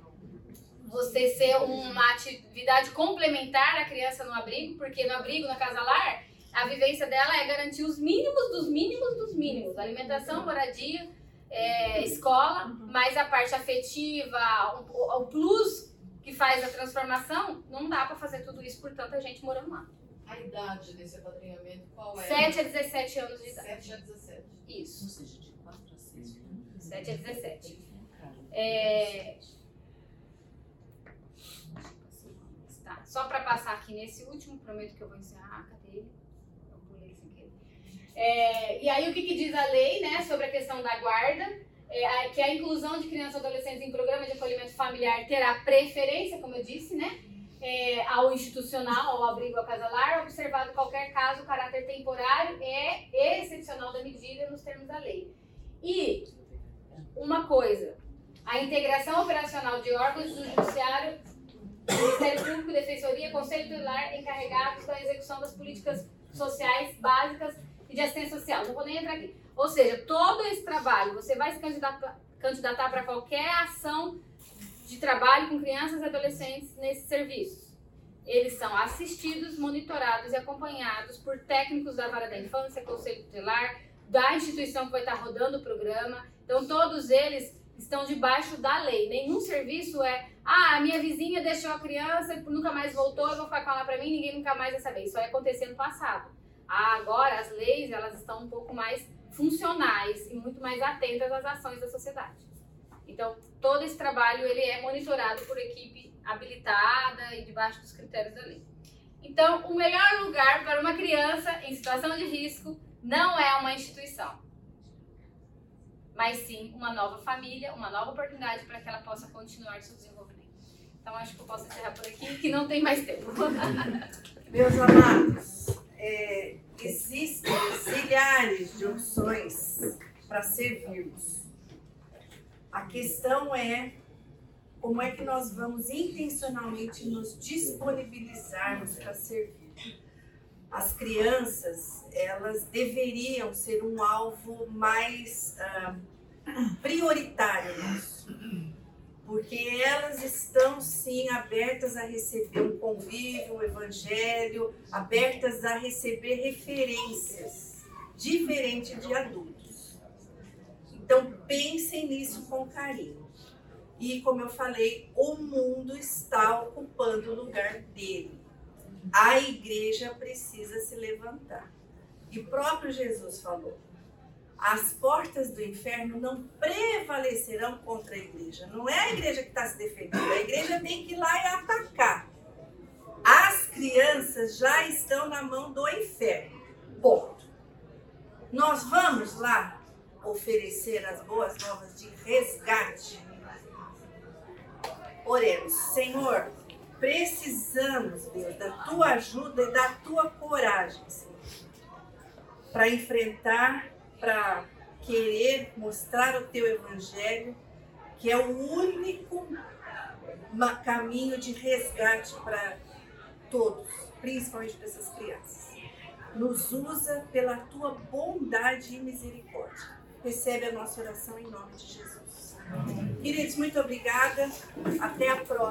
você ser uma atividade complementar à criança no abrigo, porque no abrigo, na casa lar, a vivência dela é garantir os mínimos dos mínimos dos mínimos, alimentação, moradia, é, escola, mas a parte afetiva, o, o plus que faz a transformação, não dá para fazer tudo isso por tanta gente morando lá. A idade desse apadrinhamento qual é? 7 a 17 anos de idade. 7 a 17. Isso. Ou seja, de 4 a 6 anos. 7 a 17. É, tá. Só para passar aqui nesse último, prometo que eu vou encerrar. Cadê ele? Eu pulei sem querer. É, e aí, o que, que diz a lei né, sobre a questão da guarda? É, a- que a inclusão de crianças e adolescentes em programa de acolhimento familiar terá preferência, como eu disse, né? é, ao institucional, ao abrigo, ao casalar, observado qualquer caso, o caráter temporário é excepcional da medida nos termos da lei. E uma coisa, a integração operacional de órgãos do Judiciário, Ministério Público, Defensoria, Conselho Tutelar encarregados da execução das políticas sociais básicas de assistência social. Não vou nem entrar aqui. Ou seja, todo esse trabalho, você vai se candidatar, candidatar para qualquer ação de trabalho com crianças e adolescentes nesses serviços. Eles são assistidos, monitorados e acompanhados por técnicos da vara da infância, conselho tutelar, da instituição que vai estar rodando o programa. Então, todos eles estão debaixo da lei. Nenhum serviço é, ah, a minha vizinha deixou a criança nunca mais voltou, eu vou ficar com ela para mim, ninguém nunca mais vai saber. Isso vai acontecer no passado. Agora, as leis, elas estão um pouco mais funcionais e muito mais atentas às ações da sociedade. Então, todo esse trabalho ele é monitorado por equipe habilitada e debaixo dos critérios da lei. Então, o melhor lugar para uma criança em situação de risco não é uma instituição, mas sim uma nova família, uma nova oportunidade para que ela possa continuar seu desenvolvimento. Então, acho que eu posso encerrar por aqui, que não tem mais tempo. Meus amados, é, existem zilhares de opções para servirmos. A questão é como é que nós vamos intencionalmente nos disponibilizarmos para servir. As crianças, elas deveriam ser um alvo mais ah, prioritário nosso, porque elas estão sim abertas a receber um convívio, um evangelho, abertas a receber referências, diferente de adultos. Então pensem nisso com carinho. E como eu falei, o mundo está ocupando o lugar dele. A igreja precisa se levantar. E próprio Jesus falou: as portas do inferno não prevalecerão contra a igreja. Não é a igreja que está se defendendo, a igreja tem que ir lá e atacar. As crianças já estão na mão do inferno. Ponto. Nós vamos lá oferecer as boas novas de resgate. Oremos, Senhor, precisamos, Deus, da tua ajuda e da tua coragem, Senhor, para enfrentar, para querer mostrar o teu evangelho, que é o único caminho de resgate para todos, principalmente para essas crianças. Nos usa pela tua bondade e misericórdia. Recebe a nossa oração em nome de Jesus. Queridos, muito obrigada. Até a próxima.